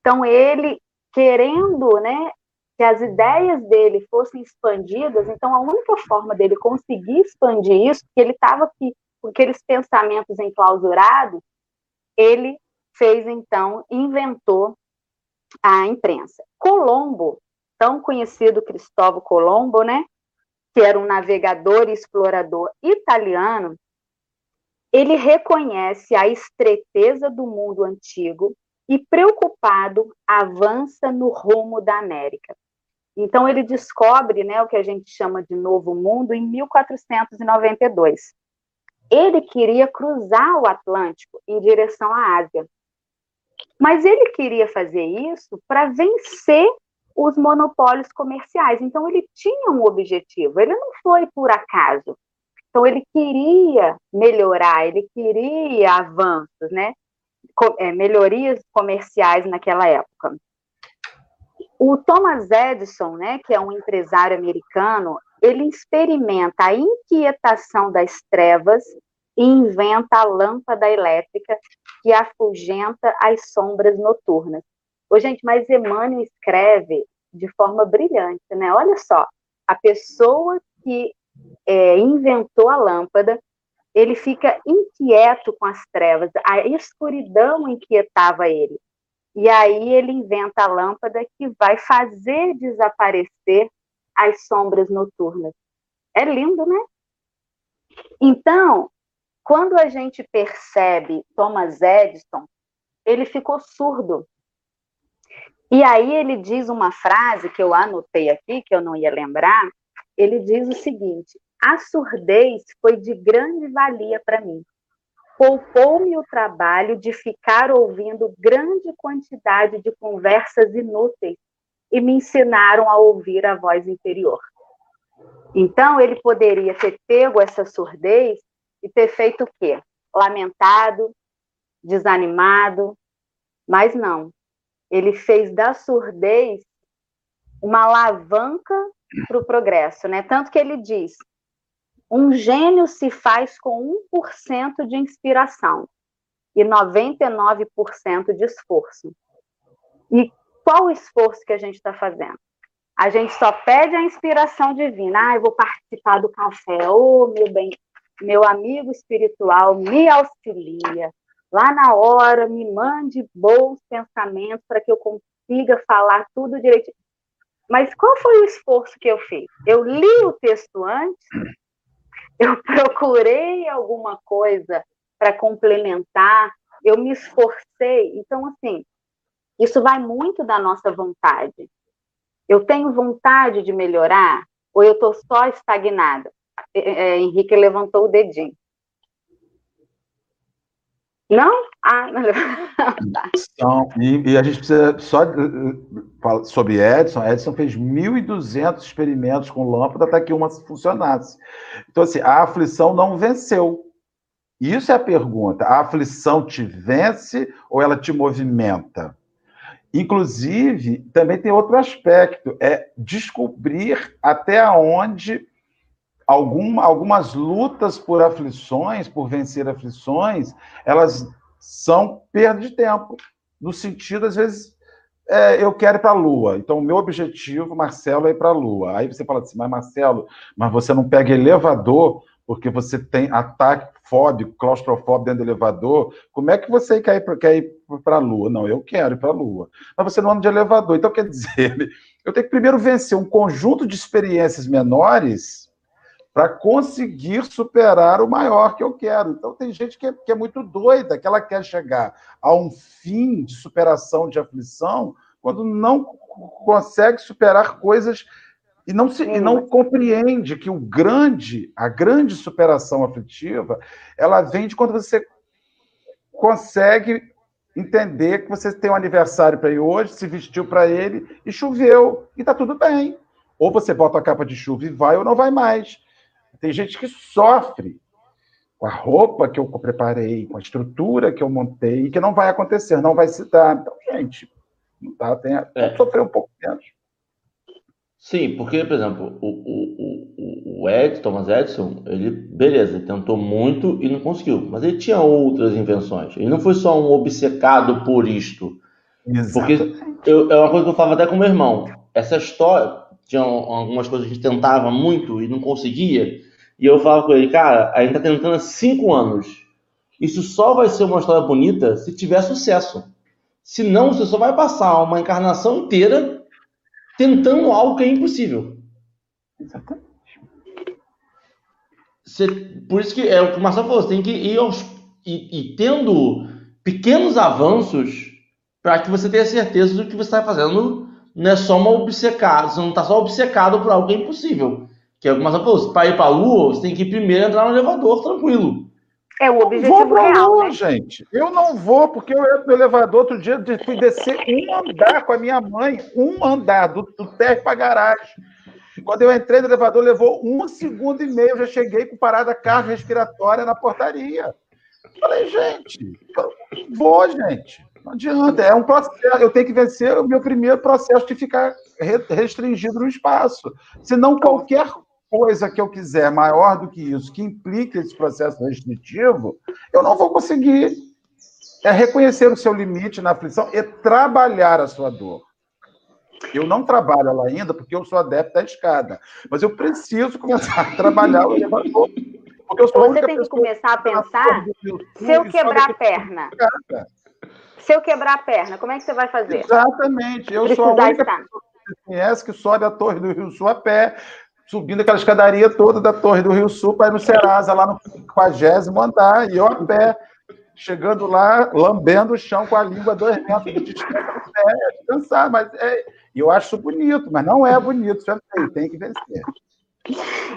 Então ele querendo, né, que as ideias dele fossem expandidas, então a única forma dele conseguir expandir isso, porque ele estava com aqueles pensamentos enclausurados, ele fez então, inventou a imprensa. Colombo, tão conhecido Cristóvão Colombo, né, que era um navegador e explorador italiano, ele reconhece a estreiteza do mundo antigo e, preocupado, avança no rumo da América. Então, ele descobre né, o que a gente chama de Novo Mundo em 1492. Ele queria cruzar o Atlântico em direção à Ásia. Mas ele queria fazer isso para vencer os monopólios comerciais. Então, ele tinha um objetivo, ele não foi por acaso. Então, ele queria melhorar, ele queria avanços, né? É, melhorias comerciais naquela época. O Thomas Edison, né, que é um empresário americano, ele experimenta a inquietação das trevas e inventa a lâmpada elétrica que afugenta as sombras noturnas. Ô, gente, mas Emmanuel escreve de forma brilhante, né? Olha só, a pessoa que é, inventou a lâmpada, ele fica inquieto com as trevas, a escuridão inquietava ele. E aí ele inventa a lâmpada que vai fazer desaparecer as sombras noturnas. É lindo, né? Então, quando a gente percebe Thomas Edison, ele ficou surdo. E aí ele diz uma frase que eu anotei aqui, que eu não ia lembrar. Ele diz o seguinte: a surdez foi de grande valia para mim poupou-me o trabalho de ficar ouvindo grande quantidade de conversas inúteis e me ensinaram a ouvir a voz interior. Então, ele poderia ter pego essa surdez e ter feito o quê? Lamentado, desanimado, mas não. Ele fez da surdez uma alavanca para o progresso, né? Tanto que ele diz: um gênio se faz com 1% de inspiração e 99% de esforço. E qual o esforço que a gente está fazendo? A gente só pede a inspiração divina. Ah, eu vou participar do café. Oh, meu bem, meu amigo espiritual me auxilia. Lá na hora, me mande bons pensamentos para que eu consiga falar tudo direitinho. Mas qual foi o esforço que eu fiz? Eu li o texto antes, eu procurei alguma coisa para complementar, eu me esforcei. Então, assim, isso vai muito da nossa vontade. Eu tenho vontade de melhorar ou eu estou só estagnada? É, é, Henrique levantou o dedinho. Não? Ah, não. Então, e, e, a gente precisa só falar sobre Edson. Edson fez 1.200 experimentos com lâmpada até que uma funcionasse. Então, assim, a aflição não venceu. Isso é a pergunta. A aflição te vence ou ela te movimenta? Inclusive, também tem outro aspecto, é descobrir até onde algum, algumas lutas por aflições, por vencer aflições, elas são perda de tempo. No sentido, às vezes, é, eu quero ir para a Lua. Então, o meu objetivo, Marcelo, é ir para a Lua. Aí você fala assim, mas Marcelo, mas você não pega elevador porque você tem ataque fóbico, claustrofóbico dentro do elevador. Como é que você quer ir para a Lua? Não, eu quero ir para a Lua. Mas você não anda de elevador. Então, quer dizer, eu tenho que primeiro vencer um conjunto de experiências menores para conseguir superar o maior que eu quero. Então, tem gente que é, que é, muito doida, que ela quer chegar a um fim de superação de aflição, quando não consegue superar coisas e não, se, e não compreende que o grande, a grande superação afetiva, ela vem de quando você consegue entender que você tem um aniversário para ir hoje, se vestiu para ele e choveu, e está tudo bem. Ou você bota a capa de chuva e vai ou não vai mais. Tem gente que sofre com a roupa que eu preparei, com a estrutura que eu montei, que não vai acontecer, não vai se dar. Então, gente, não tá, tem, é. sofrer um pouco menos. Sim, porque, por exemplo, o, o, o, Edson, Thomas Edison, ele, beleza, ele tentou muito e não conseguiu, mas ele tinha outras invenções. Ele não foi só um obcecado por isto. Exatamente. Porque eu, é uma coisa que eu falava até com meu irmão. Essa história, tinha algumas coisas que a gente tentava muito e não conseguia, e eu falava com ele, cara, a gente está tentando há cinco anos. Isso só vai ser uma história bonita se tiver sucesso. Senão, você só vai passar uma encarnação inteira tentando algo que é impossível. Exatamente. Você, por isso que é o que o Marcelo falou, você tem que ir, aos, ir, ir tendo pequenos avanços para que você tenha certeza do que você está fazendo não é só uma obcecada, você não está só obcecado por algo que é impossível. Que é Marcelo falou, para ir para a Lua, você tem que primeiro entrar no elevador tranquilo. É o objetivo vou real, lua, né? gente. Eu não vou, porque eu entro no elevador outro dia, fui descer um andar com a minha mãe, um andar, do, do térreo para a garagem. Quando eu entrei no elevador, levou um segundo e meio, eu já cheguei com parada cardiorrespiratória na portaria. Falei, gente, vou, gente. Não adianta, é um processo. Eu tenho que vencer o meu primeiro processo de ficar restringido no espaço. Senão, qualquer coisa que eu quiser maior do que isso, que implique esse processo restritivo, eu não vou conseguir. É reconhecer o seu limite na aflição e trabalhar a sua dor. Eu não trabalho ela ainda porque eu sou adepto da escada, mas eu preciso começar a trabalhar o elevador. Porque eu sou Você tem que começar a pensar, se eu quebrar a perna, se eu quebrar a perna, como é que você vai fazer? Exatamente. Eu Precisar sou a única estar. pessoa que conhece que sobe a Torre do Rio Sul a pé, subindo aquela escadaria toda da Torre do Rio Sul para ir no Serasa, lá no 50 andar, e eu a pé, chegando lá, lambendo o chão com a língua dois metros de distância pé, descansar. Mas é, eu acho bonito, mas não é bonito, sei, tem que vencer.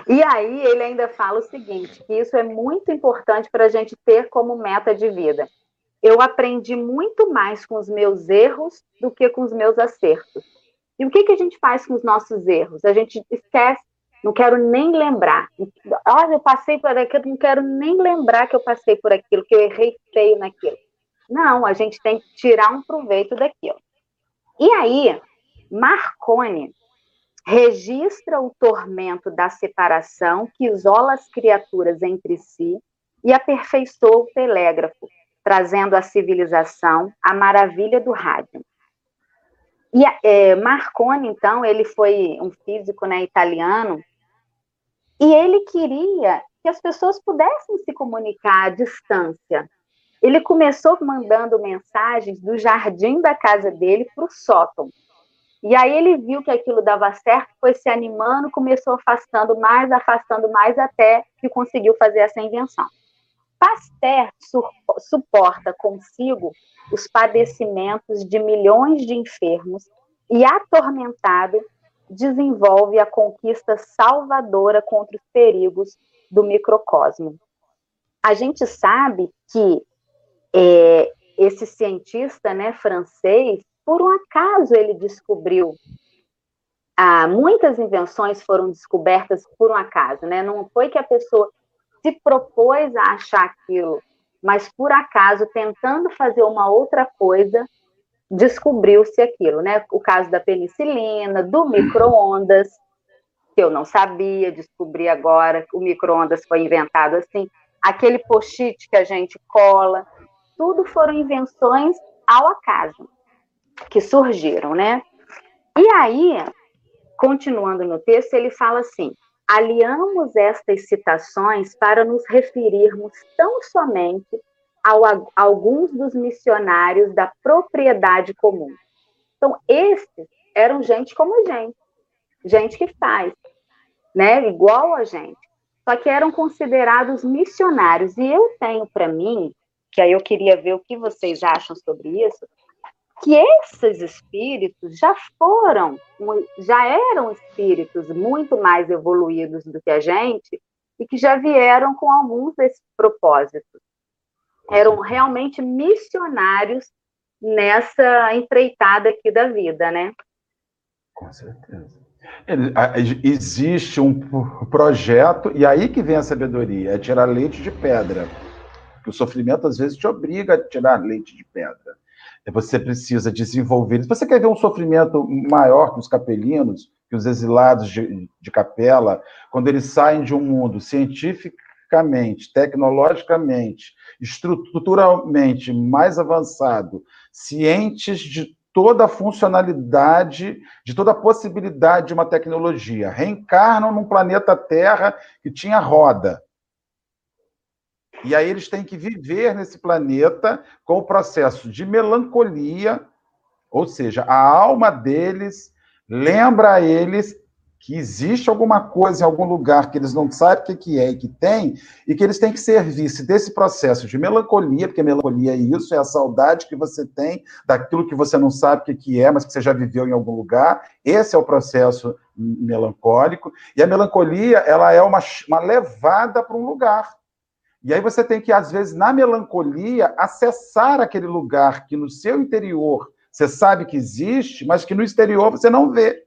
E aí ele ainda fala o seguinte, que isso é muito importante para a gente ter como meta de vida. Eu aprendi muito mais com os meus erros do que com os meus acertos. E o que, que a gente faz com os nossos erros? A gente esquece não quero nem lembrar. Olha, eu passei por aquilo, não quero nem lembrar que eu passei por aquilo, que eu errei feio naquilo. Não, a gente tem que tirar um proveito daquilo. E aí, Marconi registra o tormento da separação que isola as criaturas entre si e aperfeiçoa o telégrafo, trazendo à civilização a maravilha do rádio. E é, Marconi, então, ele foi um físico né, italiano e ele queria que as pessoas pudessem se comunicar à distância. Ele começou mandando mensagens do jardim da casa dele para o sótão. E aí ele viu que aquilo dava certo, foi se animando, começou afastando mais, afastando mais, até que conseguiu fazer essa invenção. Pasteur su suporta consigo os padecimentos de milhões de enfermos e, atormentado, desenvolve a conquista salvadora contra os perigos do microcosmo. A gente sabe que é, esse cientista né, francês, por um acaso, ele descobriu. Ah, muitas invenções foram descobertas por um acaso, né? Não foi que a pessoa se propôs a achar aquilo, mas por acaso, tentando fazer uma outra coisa, descobriu-se aquilo, né? O caso da penicilina, do micro-ondas, que eu não sabia, descobri agora, o micro-ondas foi inventado assim, aquele post-it que a gente cola, tudo foram invenções ao acaso que surgiram, né? E aí, continuando no texto, ele fala assim: aliamos estas citações para nos referirmos tão somente ao, a, alguns dos missionários da propriedade comum. Então, esses eram gente como a gente, gente que faz, né? Igual a gente. Só que eram considerados missionários. E eu tenho para mim, que aí eu queria ver o que vocês acham sobre isso, que esses espíritos já foram, já eram espíritos muito mais evoluídos do que a gente e que já vieram com alguns desses propósitos. Eram realmente missionários nessa empreitada aqui da vida, né? Com certeza. Existe um projeto, e aí que vem a sabedoria, é tirar leite de pedra. O sofrimento às vezes te obriga a tirar leite de pedra. Você precisa desenvolver. Se você quer ver um sofrimento maior que os capelinos, que os exilados de, de capela, quando eles saem de um mundo cientificamente, tecnologicamente, estruturalmente mais avançado, cientes de toda a funcionalidade, de toda a possibilidade de uma tecnologia, reencarnam num planeta Terra que tinha roda. E aí eles têm que viver nesse planeta com o processo de melancolia, ou seja, a alma deles lembra a eles que existe alguma coisa em algum lugar que eles não sabem o que é e que tem, e que eles têm que servir-se desse processo de melancolia, porque melancolia é isso, é a saudade que você tem daquilo que você não sabe o que é, mas que você já viveu em algum lugar. Esse é o processo melancólico. E a melancolia, ela é uma, uma levada para um lugar. E aí você tem que, às vezes, na melancolia, acessar aquele lugar que no seu interior você sabe que existe, mas que no exterior você não vê.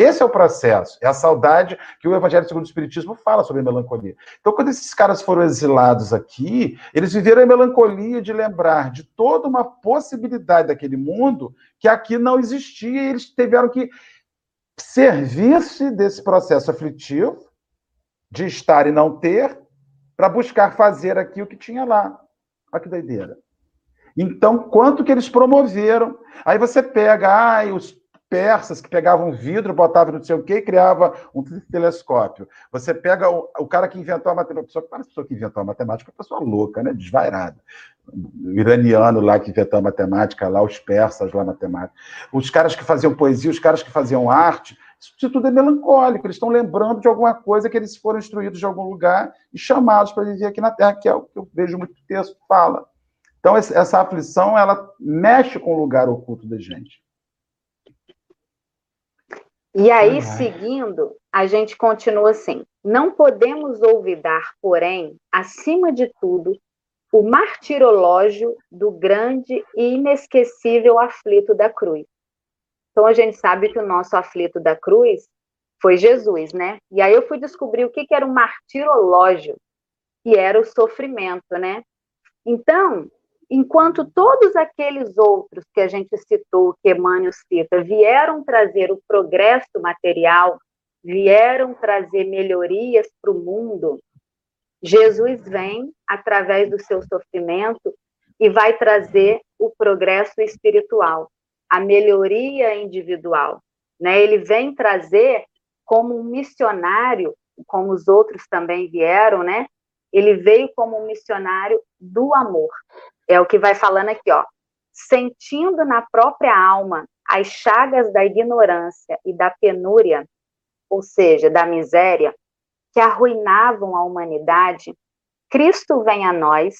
Esse é o processo, é a saudade que o Evangelho segundo o Espiritismo fala sobre a melancolia. Então, quando esses caras foram exilados aqui, eles viveram a melancolia de lembrar de toda uma possibilidade daquele mundo que aqui não existia, e eles tiveram que servir-se desse processo aflitivo, de estar e não ter, para buscar fazer aqui o que tinha lá. Olha que doideira. Então, quanto que eles promoveram? Aí você pega, ai, os persas que pegavam vidro, botavam não sei o quê e criava um telescópio. Você pega o, o cara que inventou a matemática, a pessoa que inventou a matemática é uma pessoa louca, né? desvairada. O iraniano lá que inventou a matemática, lá os persas lá matemática. Os caras que faziam poesia, os caras que faziam arte, isso tudo é melancólico, eles estão lembrando de alguma coisa que eles foram instruídos de algum lugar e chamados para viver aqui na Terra, que é o que eu vejo muito texto fala. Então, essa aflição, ela mexe com o lugar oculto da gente. E aí, seguindo, a gente continua assim: não podemos olvidar, porém, acima de tudo, o martirológio do grande e inesquecível aflito da cruz. Então a gente sabe que o nosso aflito da cruz foi Jesus, né? E aí eu fui descobrir o que, que era o martirológio, que era o sofrimento, né? Então, enquanto todos aqueles outros que a gente citou, que Emmanuel cita, vieram trazer o progresso material, vieram trazer melhorias para o mundo, Jesus vem através do seu sofrimento e vai trazer o progresso espiritual a melhoria individual. Né? Ele vem trazer como um missionário, como os outros também vieram, né? Ele veio como um missionário do amor. É o que vai falando aqui, ó. Sentindo na própria alma as chagas da ignorância e da penúria, ou seja, da miséria, que arruinavam a humanidade, Cristo vem a nós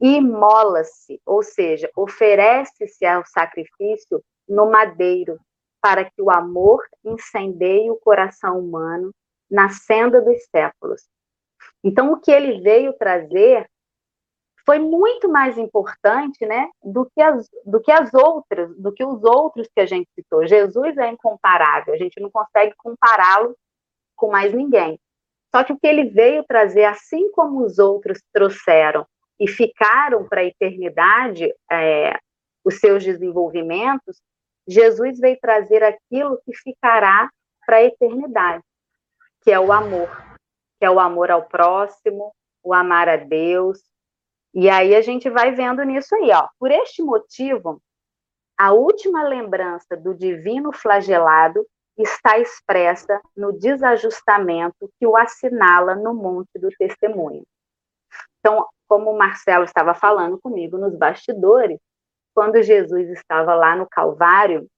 imola-se, ou seja, oferece-se ao sacrifício no madeiro, para que o amor incendeie o coração humano na senda dos séculos. Então, o que ele veio trazer foi muito mais importante, né, do que as, do que as outras, do que os outros que a gente citou. Jesus é incomparável, a gente não consegue compará-lo com mais ninguém. Só que o que ele veio trazer, assim como os outros trouxeram e ficaram para a eternidade é, os seus desenvolvimentos, Jesus veio trazer aquilo que ficará para a eternidade, que é o amor, que é o amor ao próximo, o amar a Deus. E aí a gente vai vendo nisso aí, ó. Por este motivo, a última lembrança do divino flagelado está expressa no desajustamento que o assinala no Monte do Testemunho. Então, como o Marcelo estava falando comigo nos bastidores, quando Jesus estava lá no Calvário,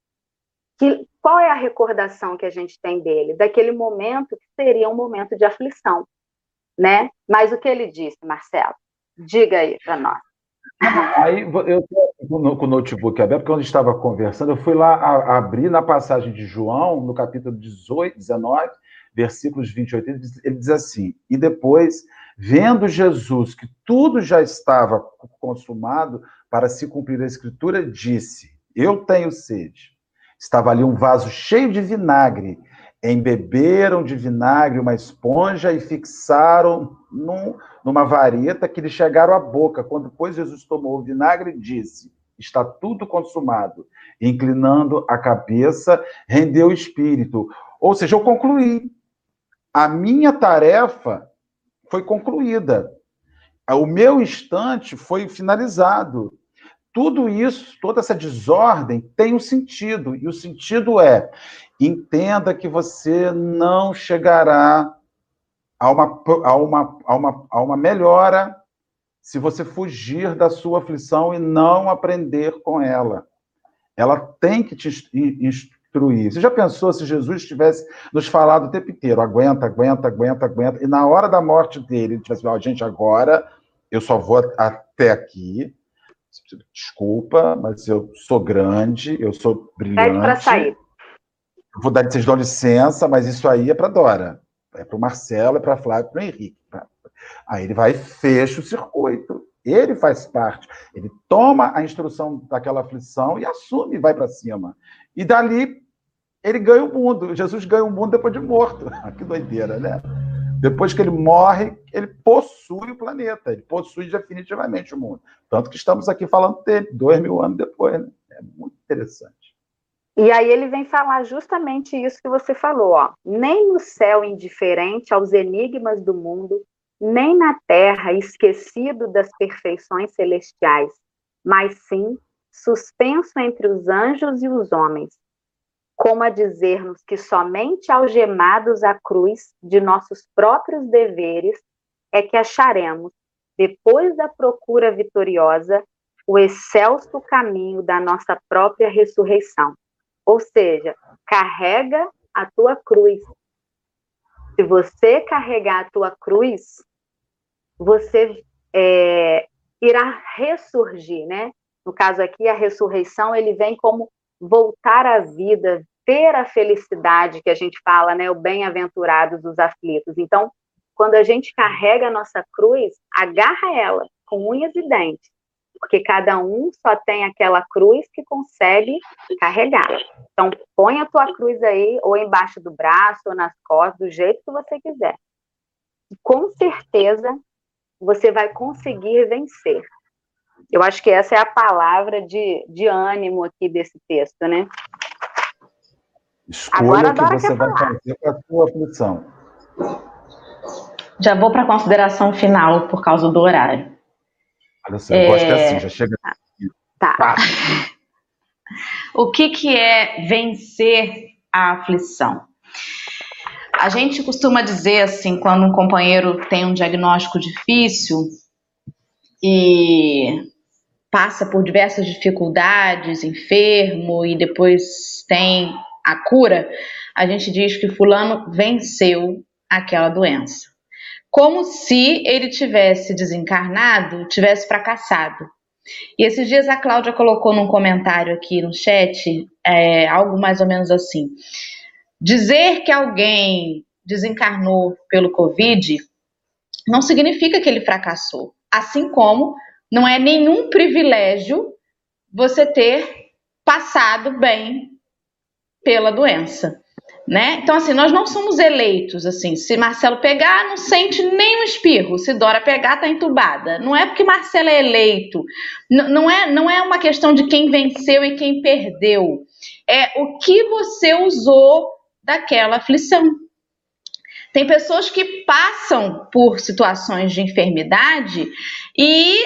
que qual é a recordação que a gente tem dele? Daquele momento que seria um momento de aflição, né? Mas o que ele disse, Marcelo? Diga aí para nós. Aí eu com o notebook aberto, porque quando estava conversando, eu fui lá a, abrir na passagem de João, no capítulo 18, 19, versículos 28, ele diz, ele diz assim: E depois, vendo Jesus que tudo já estava consumado para se cumprir a escritura, disse: Eu tenho sede. Estava ali um vaso cheio de vinagre. Embeberam de vinagre uma esponja e fixaram num, numa vareta que lhe chegaram à boca. Quando depois Jesus tomou o vinagre, disse: Está tudo consumado. Inclinando a cabeça, rendeu o espírito. Ou seja, eu concluí. A minha tarefa foi concluída. O meu instante foi finalizado. Tudo isso, toda essa desordem tem um sentido, e o sentido é: entenda que você não chegará a uma, a uma, a uma, a uma melhora se você fugir da sua aflição e não aprender com ela. Ela tem que te instruir. Você já pensou se Jesus tivesse nos falado o tempo inteiro, aguenta, aguenta, aguenta, aguenta, e na hora da morte dele, ele tivesse falado, gente, agora eu só vou até aqui, Desculpa, mas eu sou grande, eu sou brilhante. Pede para sair. Vou dar, vocês dão licença, mas isso aí é para Dora. É para o Marcelo, é para Flávio, para o Henrique. Aí ele vai e fecha o circuito. Ele faz parte. Ele toma a instrução daquela aflição e assume vai para cima. E dali ele ganha o mundo. Jesus ganha o mundo depois de morto. que doideira, né? Depois que ele morre, ele possui o planeta, ele possui definitivamente o mundo. Tanto que estamos aqui falando dele, dois mil anos depois. Né? É muito interessante. E aí ele vem falar justamente isso que você falou, ó. Nem no céu indiferente aos enigmas do mundo, nem na terra esquecido das perfeições celestiais, mas sim suspenso entre os anjos e os homens, como a dizer-nos que somente algemados à cruz de nossos próprios deveres é que acharemos, depois da procura vitoriosa, o excelso caminho da nossa própria ressurreição. Ou seja, carrega a tua cruz. Se você carregar a tua cruz, você é, irá ressurgir, né? No caso aqui, a ressurreição, ele vem como voltar à vida, ter a felicidade que a gente fala, né, o bem-aventurados dos aflitos. Então, quando a gente carrega a nossa cruz, agarra ela com unhas e dentes, porque cada um só tem aquela cruz que consegue carregar. Então, põe a tua cruz aí, ou embaixo do braço, ou nas costas, do jeito que você quiser. E, com certeza, você vai conseguir vencer. Eu acho que essa é a palavra de, de ânimo aqui desse texto, né? Escolha o que você vai falar. fazer com a sua aflição. Já vou para a consideração final por causa do horário. Olha só, eu é... gosto assim, já chega. Tá. tá. o que, que é vencer a aflição? A gente costuma dizer assim, quando um companheiro tem um diagnóstico difícil e passa por diversas dificuldades, enfermo, e depois tem a cura, a gente diz que fulano venceu aquela doença. Como se ele tivesse desencarnado, tivesse fracassado. E esses dias a Cláudia colocou num comentário aqui no chat é, algo mais ou menos assim: dizer que alguém desencarnou pelo Covid não significa que ele fracassou. Assim como não é nenhum privilégio você ter passado bem pela doença. Né? Então, assim, nós não somos eleitos, assim, se Marcelo pegar, não sente nem um espirro, se Dora pegar, tá entubada. Não é porque Marcelo é eleito, N não é, não é uma questão de quem venceu e quem perdeu, é o que você usou daquela aflição. Tem pessoas que passam por situações de enfermidade e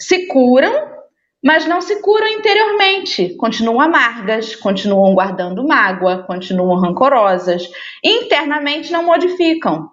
se curam mas não se curam interiormente, continuam amargas, continuam guardando mágoa, continuam rancorosas, internamente não modificam.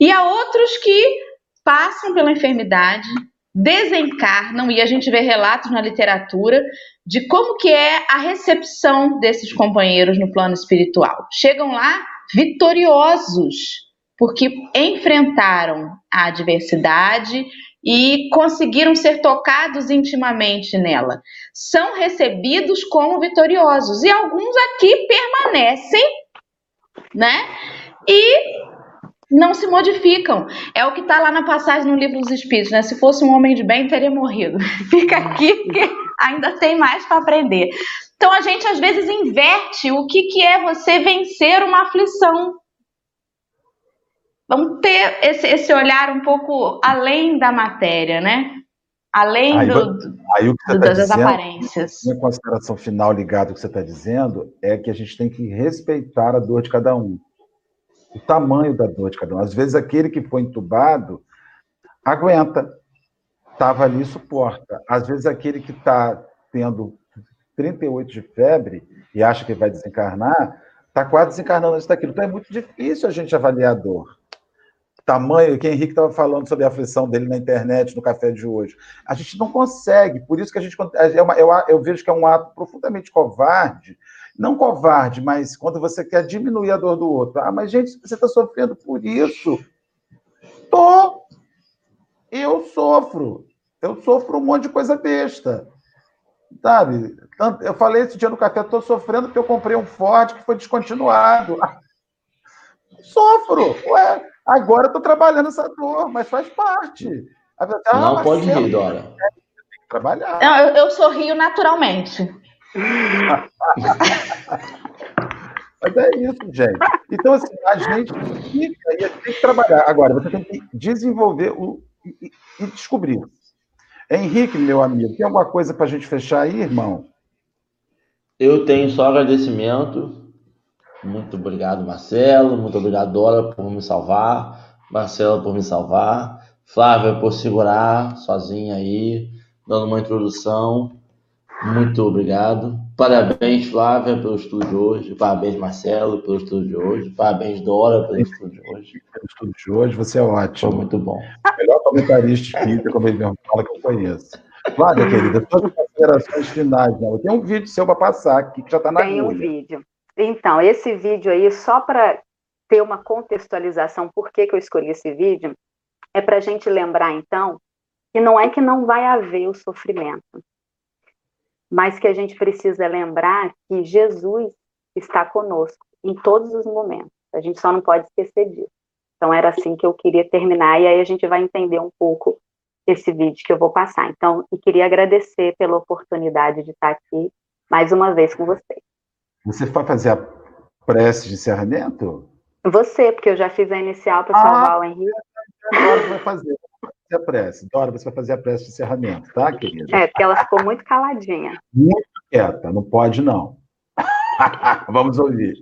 E há outros que passam pela enfermidade, desencarnam e a gente vê relatos na literatura de como que é a recepção desses companheiros no plano espiritual. Chegam lá vitoriosos, porque enfrentaram a adversidade e conseguiram ser tocados intimamente nela. São recebidos como vitoriosos e alguns aqui permanecem, né? E não se modificam. É o que está lá na passagem no livro dos Espíritos, né? Se fosse um homem de bem, teria morrido. Fica aqui porque ainda tem mais para aprender. Então a gente às vezes inverte o que, que é você vencer uma aflição. Vamos ter esse, esse olhar um pouco além da matéria, né? Além aí, do, aí, o que você tá das dizendo, aparências. Minha consideração final ligada ao que você está dizendo é que a gente tem que respeitar a dor de cada um o tamanho da dor de cada um. Às vezes, aquele que foi entubado aguenta, estava ali e suporta. Às vezes, aquele que está tendo 38 de febre e acha que vai desencarnar, está quase desencarnando antes daquilo. Então, é muito difícil a gente avaliar a dor. Tamanho, que Henrique estava falando sobre a aflição dele na internet, no café de hoje. A gente não consegue, por isso que a gente. É uma, eu, eu vejo que é um ato profundamente covarde não covarde, mas quando você quer diminuir a dor do outro. Ah, mas gente, você está sofrendo por isso. Tô. Eu sofro. Eu sofro um monte de coisa besta. Sabe? Eu falei esse dia no café, estou sofrendo porque eu comprei um Ford que foi descontinuado. Sofro. Ué, agora estou trabalhando essa dor, mas faz parte. Ah, não pode rir, Dora. Trabalhar. Não, eu, eu sorrio naturalmente. Mas é isso, gente. Então, assim, a gente fica e tem que trabalhar. Agora, você tem que desenvolver o, e, e descobrir. Henrique, meu amigo, tem alguma coisa para a gente fechar aí, irmão? Eu tenho só agradecimento. Muito obrigado, Marcelo. Muito obrigado, Dora, por me salvar. Marcelo, por me salvar. Flávia, por segurar sozinha aí, dando uma introdução. Muito obrigado. Parabéns, Flávia, pelo estudo de hoje. Parabéns, Marcelo, pelo estudo de hoje. Parabéns, Dora, pelo estudo de hoje. Pelo estudo de hoje, você é ótimo. Foi muito bom. melhor comentarista espírita, como ele mesmo fala, que eu conheço. Flávia, querida, suas considerações finais. Né? Tem um vídeo seu para passar aqui, que já está na Tem um vídeo. Então, esse vídeo aí, só para ter uma contextualização, por que, que eu escolhi esse vídeo, é para a gente lembrar, então, que não é que não vai haver o sofrimento mas que a gente precisa lembrar que Jesus está conosco em todos os momentos. A gente só não pode esquecer disso. Então era assim que eu queria terminar e aí a gente vai entender um pouco esse vídeo que eu vou passar. Então, e queria agradecer pela oportunidade de estar aqui mais uma vez com vocês. Você vai fazer a prece de encerramento? Você, porque eu já fiz a inicial para salvar ah, o Henrique. Agora vai fazer a prece. Dora, você vai fazer a prece de encerramento, tá, querida? É, porque ela ficou muito caladinha. Muito quieta, não pode não. Vamos ouvir.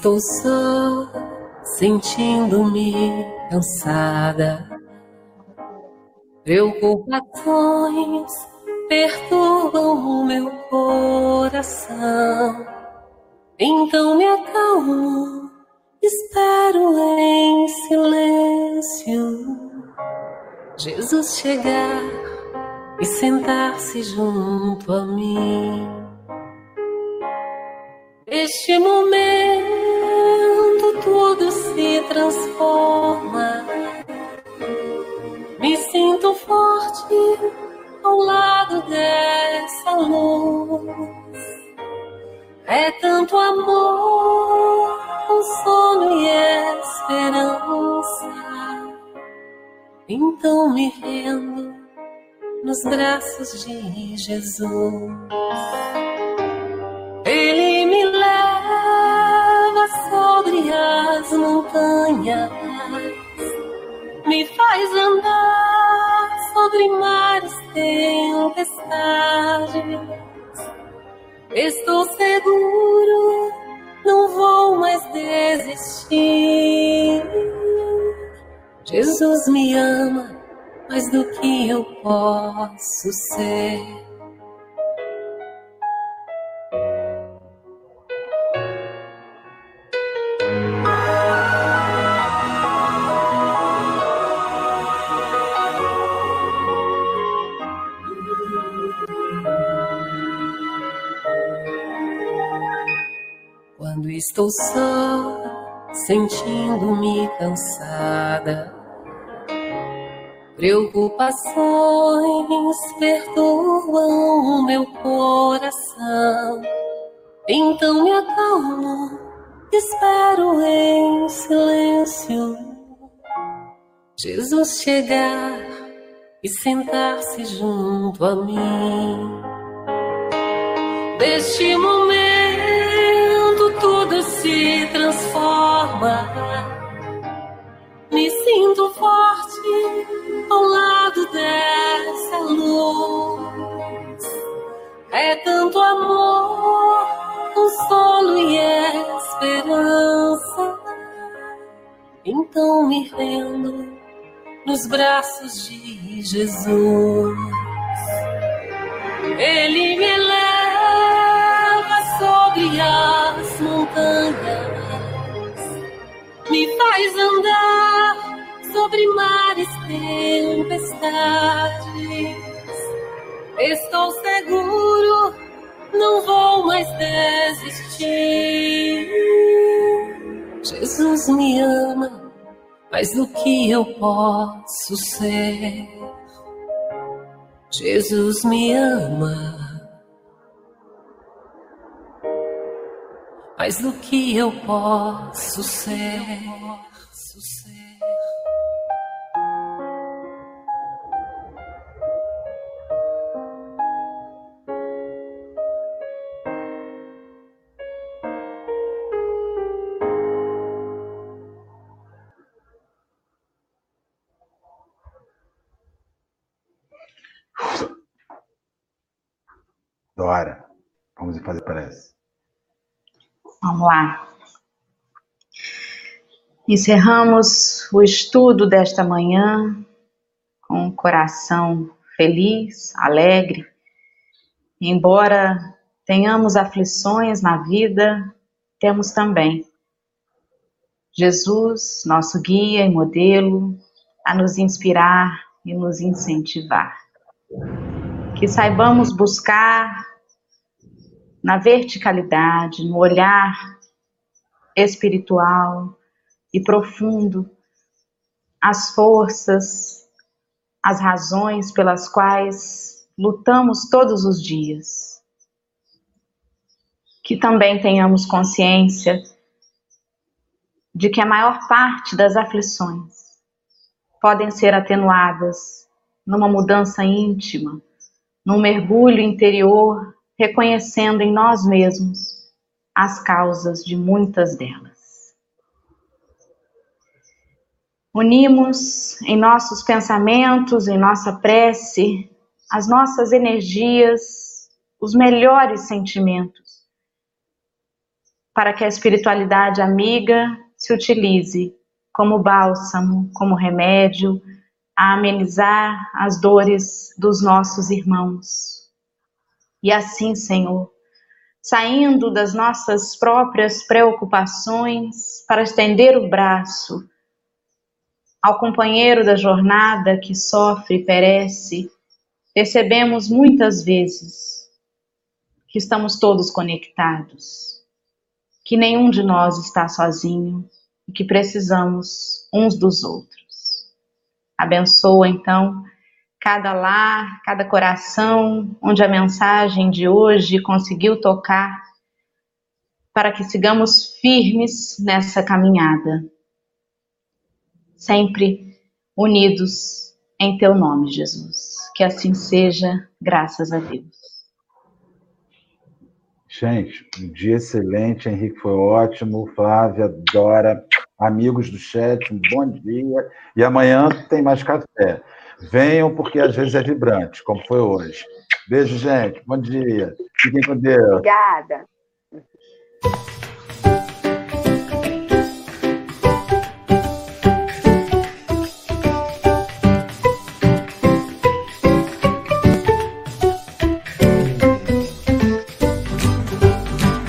Estou só, sentindo-me cansada. Preocupações perturbam o meu coração. Então me acalmo, espero em silêncio. Jesus chegar e sentar-se junto a mim. Este momento transforma. Me sinto forte ao lado dessa luz. É tanto amor, consolo e esperança. Então me rendo nos braços de Jesus. Montanhas, me faz andar sobre mares tempestades. Estou seguro, não vou mais desistir. Jesus me ama mais do que eu posso ser. Estou só, sentindo-me cansada. Preocupações perturbam o meu coração. Então me acalmo, espero em silêncio. Jesus chegar e sentar-se junto a mim. Neste momento se transforma. Me sinto forte ao lado dessa luz. É tanto amor, consolo e esperança. Então me rendo nos braços de Jesus. Ele me leva sobre a montanhas, me faz andar sobre mares tempestades. Estou seguro, não vou mais desistir. Jesus me ama mais do que eu posso ser. Jesus me ama mais do que eu posso ser. Dora, vamos fazer prece. Vamos lá. Encerramos o estudo desta manhã com um coração feliz, alegre. Embora tenhamos aflições na vida, temos também Jesus, nosso guia e modelo, a nos inspirar e nos incentivar. Que saibamos buscar na verticalidade, no olhar espiritual e profundo, as forças, as razões pelas quais lutamos todos os dias. Que também tenhamos consciência de que a maior parte das aflições podem ser atenuadas numa mudança íntima, num mergulho interior reconhecendo em nós mesmos as causas de muitas delas. Unimos em nossos pensamentos, em nossa prece, as nossas energias, os melhores sentimentos, para que a espiritualidade amiga se utilize como bálsamo, como remédio, a amenizar as dores dos nossos irmãos e assim, Senhor, saindo das nossas próprias preocupações para estender o braço ao companheiro da jornada que sofre e perece, percebemos muitas vezes que estamos todos conectados, que nenhum de nós está sozinho e que precisamos uns dos outros. Abençoa então cada lar, cada coração onde a mensagem de hoje conseguiu tocar, para que sigamos firmes nessa caminhada, sempre unidos em Teu nome, Jesus. Que assim seja, graças a Deus. Gente, um dia excelente, Henrique foi ótimo, Flávia, Dora, amigos do chat, um bom dia. E amanhã tem mais café. Venham, porque às vezes é vibrante, como foi hoje. Beijo, gente. Bom dia. Fiquem com Deus. Obrigada.